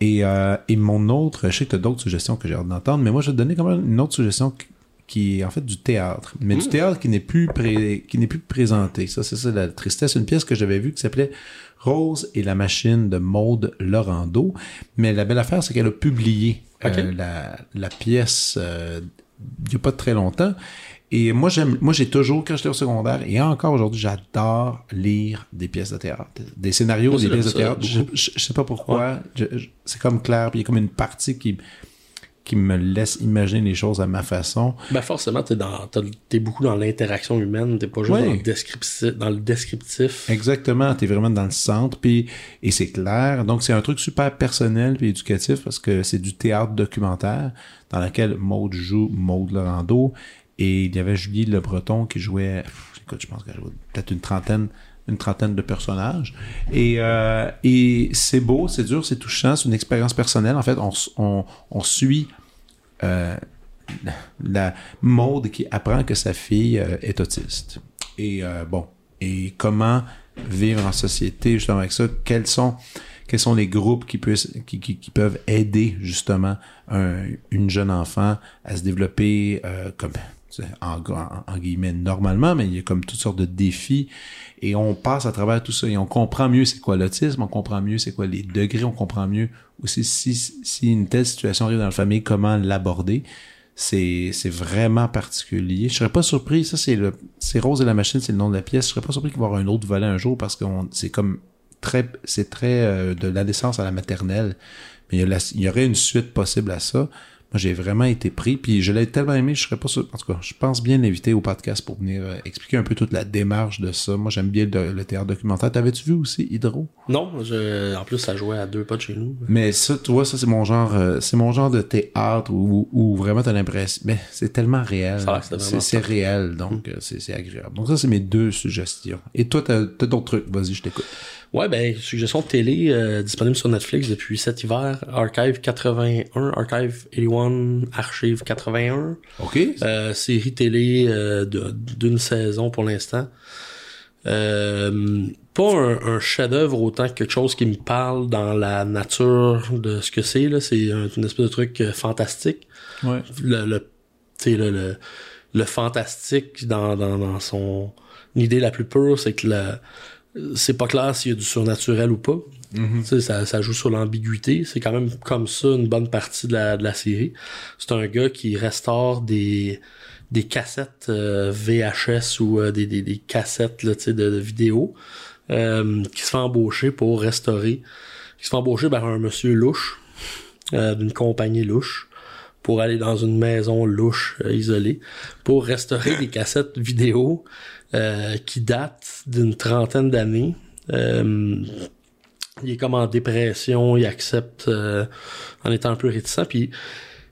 Et, euh, et mon autre, je sais que tu as d'autres suggestions que j'ai hâte d'entendre, mais moi je vais te donner quand même une autre suggestion qui- qui est en fait du théâtre, mais du théâtre qui n'est plus pré- qui n'est plus présenté. Ça, c'est ça la tristesse. Une pièce que j'avais vue qui s'appelait Rose et la machine de Maude Lorando. Mais la belle affaire, c'est qu'elle a publié euh, la, la pièce euh, il y a pas très longtemps. Et moi, j'aime, moi, j'ai toujours, quand j'étais au secondaire, et encore aujourd'hui, j'adore lire des pièces de théâtre. Des scénarios, Moi des pièces de théâtre. Je, beaucoup. je, je sais pas pourquoi. C'est comme clair, puis il y a comme une partie qui, qui me laisse imaginer les choses à ma façon. Ben forcément, t'es dans t'es beaucoup dans l'interaction humaine, t'es pas juste Ouais. dans, le descriptif, dans le descriptif. Exactement, t'es vraiment dans le centre, puis et c'est clair. Donc c'est un truc super personnel puis éducatif parce que c'est du théâtre documentaire dans lequel Maude joue Maude Lorando et il y avait Julie Le Breton qui jouait, écoute, je pense qu'elle jouait peut-être une trentaine une trentaine de personnages et euh, et c'est beau, c'est dur, c'est touchant, c'est une expérience personnelle. En fait, on on, suit euh, la Maude qui apprend que sa fille euh, est autiste. Et bon, et comment vivre en société justement avec ça? Quels sont quels sont les groupes qui, puissent, qui, qui, peuvent aider justement un- une jeune enfant à se développer comme en, guillemets normalement, mais il y a comme toutes sortes de défis et on passe à travers tout ça et on comprend mieux c'est quoi l'autisme, on comprend mieux c'est quoi les degrés, on comprend mieux aussi si, si une telle situation arrive dans la famille, comment l'aborder c'est c'est vraiment particulier. Je serais pas surpris, ça c'est le c'est Rose et la machine, c'est le nom de la pièce. Je serais pas surpris qu'il y un autre volet un jour parce que c'est comme très c'est très euh, de l'adolescence à la maternelle. Mais la- il y aurait une suite possible à ça Moi, j'ai vraiment été pris, puis je l'ai tellement aimé, je serais pas sûr. En tout cas, je pense bien l'inviter au podcast pour venir euh, expliquer un peu toute la démarche de ça. Moi, j'aime bien le, le théâtre documentaire. T'avais-tu vu aussi Hydro? Non, je, en plus, ça jouait à deux pas de chez nous. Mais ça, tu vois, ça, c'est mon genre, euh, c'est mon genre de théâtre où, où vraiment t'as l'impression, mais c'est tellement réel. C'est réel, donc euh, c'est c'est agréable. Donc ça, c'est mes deux suggestions. Et toi, t'as t'as d'autres trucs? Vas-y, je t'écoute. Ouais, ben, suggestion de télé euh, disponible sur Netflix depuis cet hiver. Archive 81, Archive 81, Archive 81. OK? Euh, série télé euh, d'une saison pour l'instant. Euh, pas un, un chef-d'œuvre autant que quelque chose qui me parle dans la nature de ce que c'est. là. C'est un- une espèce de truc fantastique. ouais. Le, le, tu sais, le, le, le fantastique dans, dans, dans son idée la plus pure, c'est que le- c'est pas clair s'il y a du surnaturel ou pas. Tu sais, ça, ça joue sur l'ambiguïté. C'est quand même comme ça une bonne partie de la, de la série. C'est un gars qui restaure des, des cassettes euh, VHS ou euh, des, des, des cassettes là, tu sais, de, de vidéos euh, qui se fait embaucher pour restaurer. Qui se fait embaucher par un monsieur louche euh, d'une compagnie louche pour aller dans une maison louche isolée pour restaurer des cassettes vidéo euh, qui datent d'une trentaine d'années. Euh, il est comme en dépression, il accepte euh, en étant un peu réticent, puis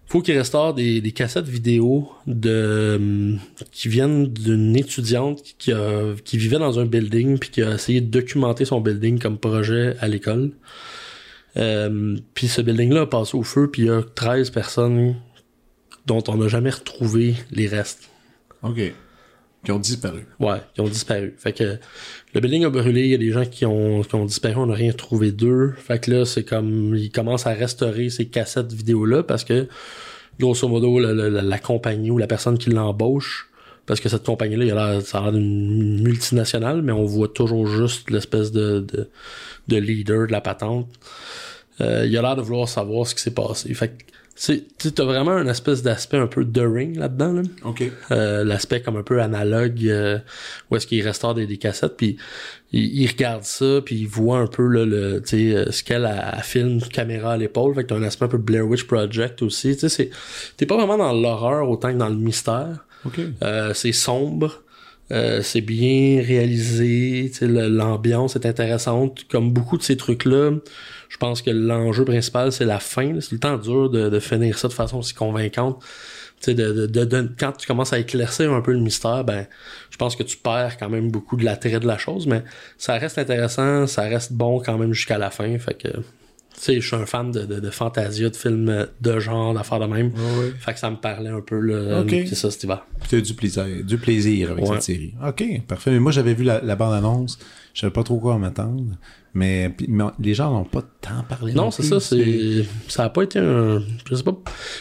faut qu'il restaure des, des cassettes vidéo de euh, qui viennent d'une étudiante qui a qui vivait dans un building puis qui a essayé de documenter son building comme projet à l'école. Euh, puis ce building-là a passé au feu, puis il y a 13 personnes dont on n'a jamais retrouvé les restes. OK. Qui ont disparu. Ouais, qui ont disparu. Fait que le building a brûlé, il y a des gens qui ont, qui ont disparu, on n'a rien trouvé d'eux. Fait que là, c'est comme, ils commencent à restaurer ces cassettes vidéo-là parce que, grosso modo, le- la, la compagnie ou la personne qui l'embauche, parce que cette compagnie-là, ça a l'air d'une multinationale, mais on voit toujours juste l'espèce de, de, de leader de la patente. Euh, il a l'air de vouloir savoir ce qui s'est passé. Fait que, c'est, tu sais, t'as vraiment un espèce d'aspect un peu de ring là-dedans, là. OK. Euh, l'aspect comme un peu analogue euh, où est-ce qu'il restaure des, des cassettes puis il, il regarde ça puis il voit un peu là, le tu sais euh, ce qu'elle a, a filme caméra à l'épaule fait que t'as un aspect un peu Blair Witch Project aussi tu sais c'est t'es pas vraiment dans l'horreur autant que dans le mystère OK. euh, c'est sombre euh, c'est bien réalisé tu sais, le- l'ambiance est intéressante comme beaucoup de ces trucs là je pense que l'enjeu principal c'est la fin c'est le temps dur de, de finir ça de façon aussi convaincante tu sais, de, de, de- de- quand tu commences à éclaircir un peu le mystère, ben, je pense que tu perds quand même beaucoup de l'attrait de la chose, mais ça reste intéressant, ça reste bon quand même jusqu'à la fin, fait que, tu sais, je suis un fan de, de, de fantasia, de films de genre, d'affaires de même, ouais. fait que ça me parlait un peu, là, Ok. c'est ça cet hiver. Puis t'as eu du plaisir, du plaisir avec Ouais. cette série. OK, parfait. Mais moi, j'avais vu la, la bande-annonce. Je savais pas trop quoi m'attendre. Mais, puis- mais les gens n'ont pas tant parlé. Non, c'est ça, c'est, ça a pas été un, je sais pas,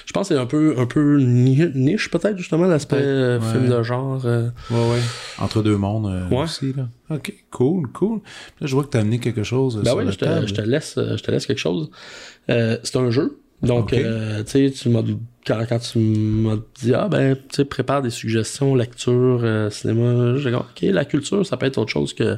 je pense que c'est un peu, un peu ni- niche peut-être, justement, l'aspect euh, ouais. film de genre, euh, Ouais, ouais. Entre deux mondes euh, Ouais. aussi, là. OK, cool, cool. Là, je vois que t'as amené quelque chose euh, Ben sur oui, je te, table. je te laisse, je te laisse quelque chose. Euh, c'est un jeu. Donc, euh, tu sais, tu m'as, quand, quand tu m'as dit, ah ben, tu sais, prépare des suggestions, lecture, euh, cinéma, j'ai ok, la culture, ça peut être autre chose que,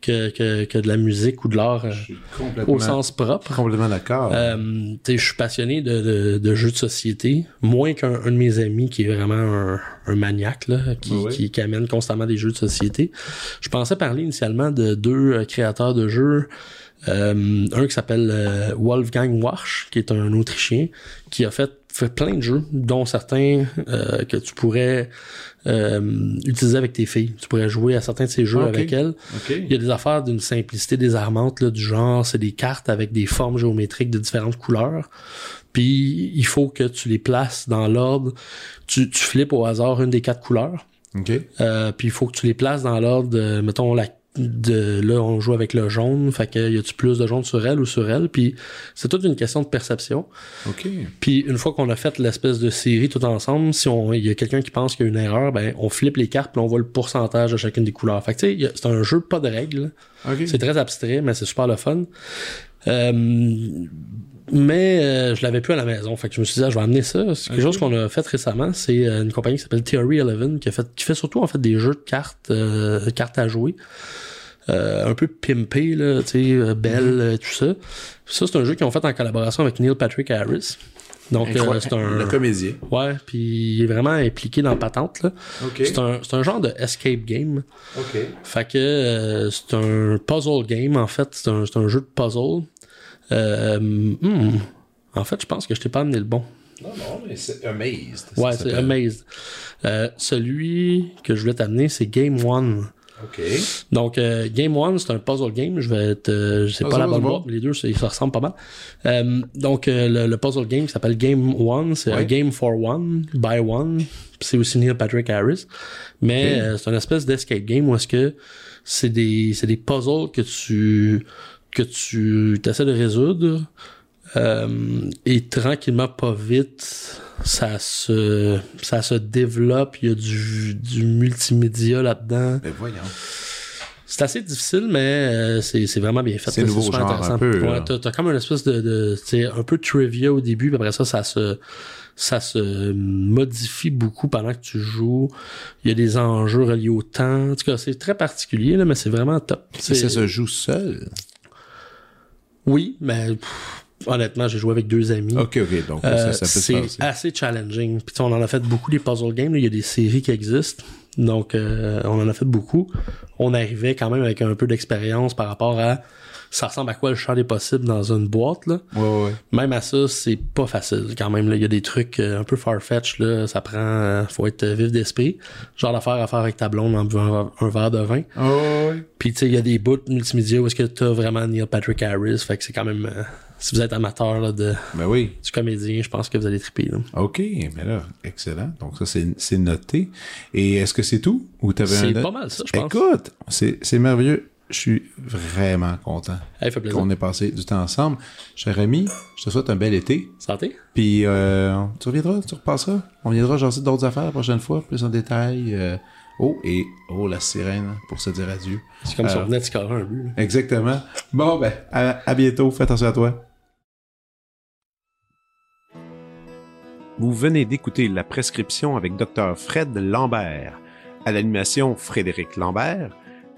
que, que, que de la musique ou de l'art euh, au sens propre. complètement d'accord. Euh, je suis passionné de, de, de jeux de société, moins qu'un un de mes amis qui est vraiment un, un maniaque là, qui, qui, qui amène constamment des jeux de société. Je pensais parler initialement de deux euh, créateurs de jeux. Euh, un qui s'appelle euh, Wolfgang Warsch, qui est un Autrichien, qui a fait, fait plein de jeux, dont certains euh, que tu pourrais euh, utiliser avec tes filles. Tu pourrais jouer à certains de ces jeux Ok. avec elles. Il y a des affaires d'une simplicité désarmante, là, du genre, c'est des cartes avec des formes géométriques de différentes couleurs. Puis il faut que tu les places dans l'ordre. Tu, tu flippes au hasard une des quatre couleurs. Euh, puis il faut que tu les places dans l'ordre mettons, la de là on joue avec le jaune fait que y a-tu plus de jaune sur elle ou sur elle? Puis c'est toute une question de perception OK. puis une fois qu'on a fait l'espèce de série tout ensemble, si on il y a quelqu'un qui pense qu'il y a une erreur, ben on flippe les cartes puis on voit le pourcentage de chacune des couleurs. Fait que tu sais, c'est un jeu pas de règles. C'est très abstrait, mais c'est super le fun. Euh, mais euh, je l'avais plus à la maison, fait que je me suis dit ah, je vais amener ça. C'est quelque chose qu'on a fait récemment. C'est euh, une compagnie qui s'appelle Theory 11 qui a fait qui fait surtout en fait des jeux de cartes, euh, cartes à jouer. Euh, un peu pimpé là, tu sais, euh, belle, euh, tout ça. Ça c'est un jeu qu'ils ont fait en collaboration avec Neil Patrick Harris. Donc, euh, c'est un... Le comédien. Ouais, puis il est vraiment impliqué dans la patente, là. OK. C'est un, c'est un genre de escape game. OK. Fait que euh, c'est un puzzle game, en fait. C'est un, c'est un jeu de puzzle. Euh, hmm. En fait, je pense que je t'ai pas amené le bon. Non, non, mais c'est Amazed. Ouais, c'est. Amazed. Euh, celui que je voulais t'amener, c'est Game One. OK. Donc, euh, Game One, c'est un puzzle game. Je vais te, je sais pas la bonne boîte, mais les deux, ils se ressemblent pas mal. Euh, donc, euh, le, le puzzle game qui s'appelle Game One, c'est Ouais. un game for one, by one. C'est aussi Neil Patrick Harris. Mais c'est une espèce d'escape game où est-ce que c'est des, c'est des puzzles que tu, que tu essaies de résoudre. Euh, et tranquillement, pas vite, ça se, ça se développe. Il y a du, du multimédia là-dedans. Ben voyons. C'est assez difficile, mais euh, c'est c'est vraiment bien fait. C'est nouveau super genre, intéressant. un peu. Ouais, t'as t'as comme une espèce de, de tu sais, un peu de trivia au début, puis après ça, ça se ça se modifie beaucoup pendant que tu joues. Il y a des enjeux reliés au temps. En tout cas, c'est très particulier, là, mais c'est vraiment top. Et ça se joue seul. Oui, mais pff, honnêtement, j'ai joué avec deux amis. OK, OK. Donc, Euh, ça, ça peut se c'est assez challenging. Puis tu sais, on en a fait beaucoup des puzzle games. là. Il y a des séries qui existent. Donc euh, on en a fait beaucoup. On arrivait quand même avec un peu d'expérience par rapport à ça ressemble à quoi le champ des possibles dans une boîte là. Ouais, ouais. Même à ça, c'est pas facile quand même. là. Il y a des trucs euh, un peu farfetch là. Ça prend, euh, faut être euh, vif d'esprit. Genre d'affaire à faire avec ta blonde en buvant un, un verre de vin. Oh, ouais. Puis tu sais, il y a des bouts multimédia où est-ce que t'as vraiment Neil Patrick Harris. Fait que c'est quand même, euh, si vous êtes amateur là, de Ben oui. du comédien, je pense que vous allez triper là. OK, mais là, excellent. Donc ça, c'est noté. Et est-ce que c'est tout? Ou t'avais un C'est autre? pas mal ça, je pense. Écoute, c'est merveilleux. Je suis vraiment content Hey, fait plaisir. qu'on ait passé du temps ensemble. Cher ami, je te souhaite un bel été. Santé? Puis euh, tu reviendras, tu repasseras. On viendra jaser d'autres affaires la prochaine fois, plus en détail. euh. Oh, et oh, la sirène pour se dire adieu. C'est comme si Euh, on venait de scorer un but. là. Exactement. Bon, ben, à, à bientôt. Fais attention à toi. Vous venez d'écouter La Prescription avec Dr. Fred Lambert. À l'animation, Frédéric Lambert.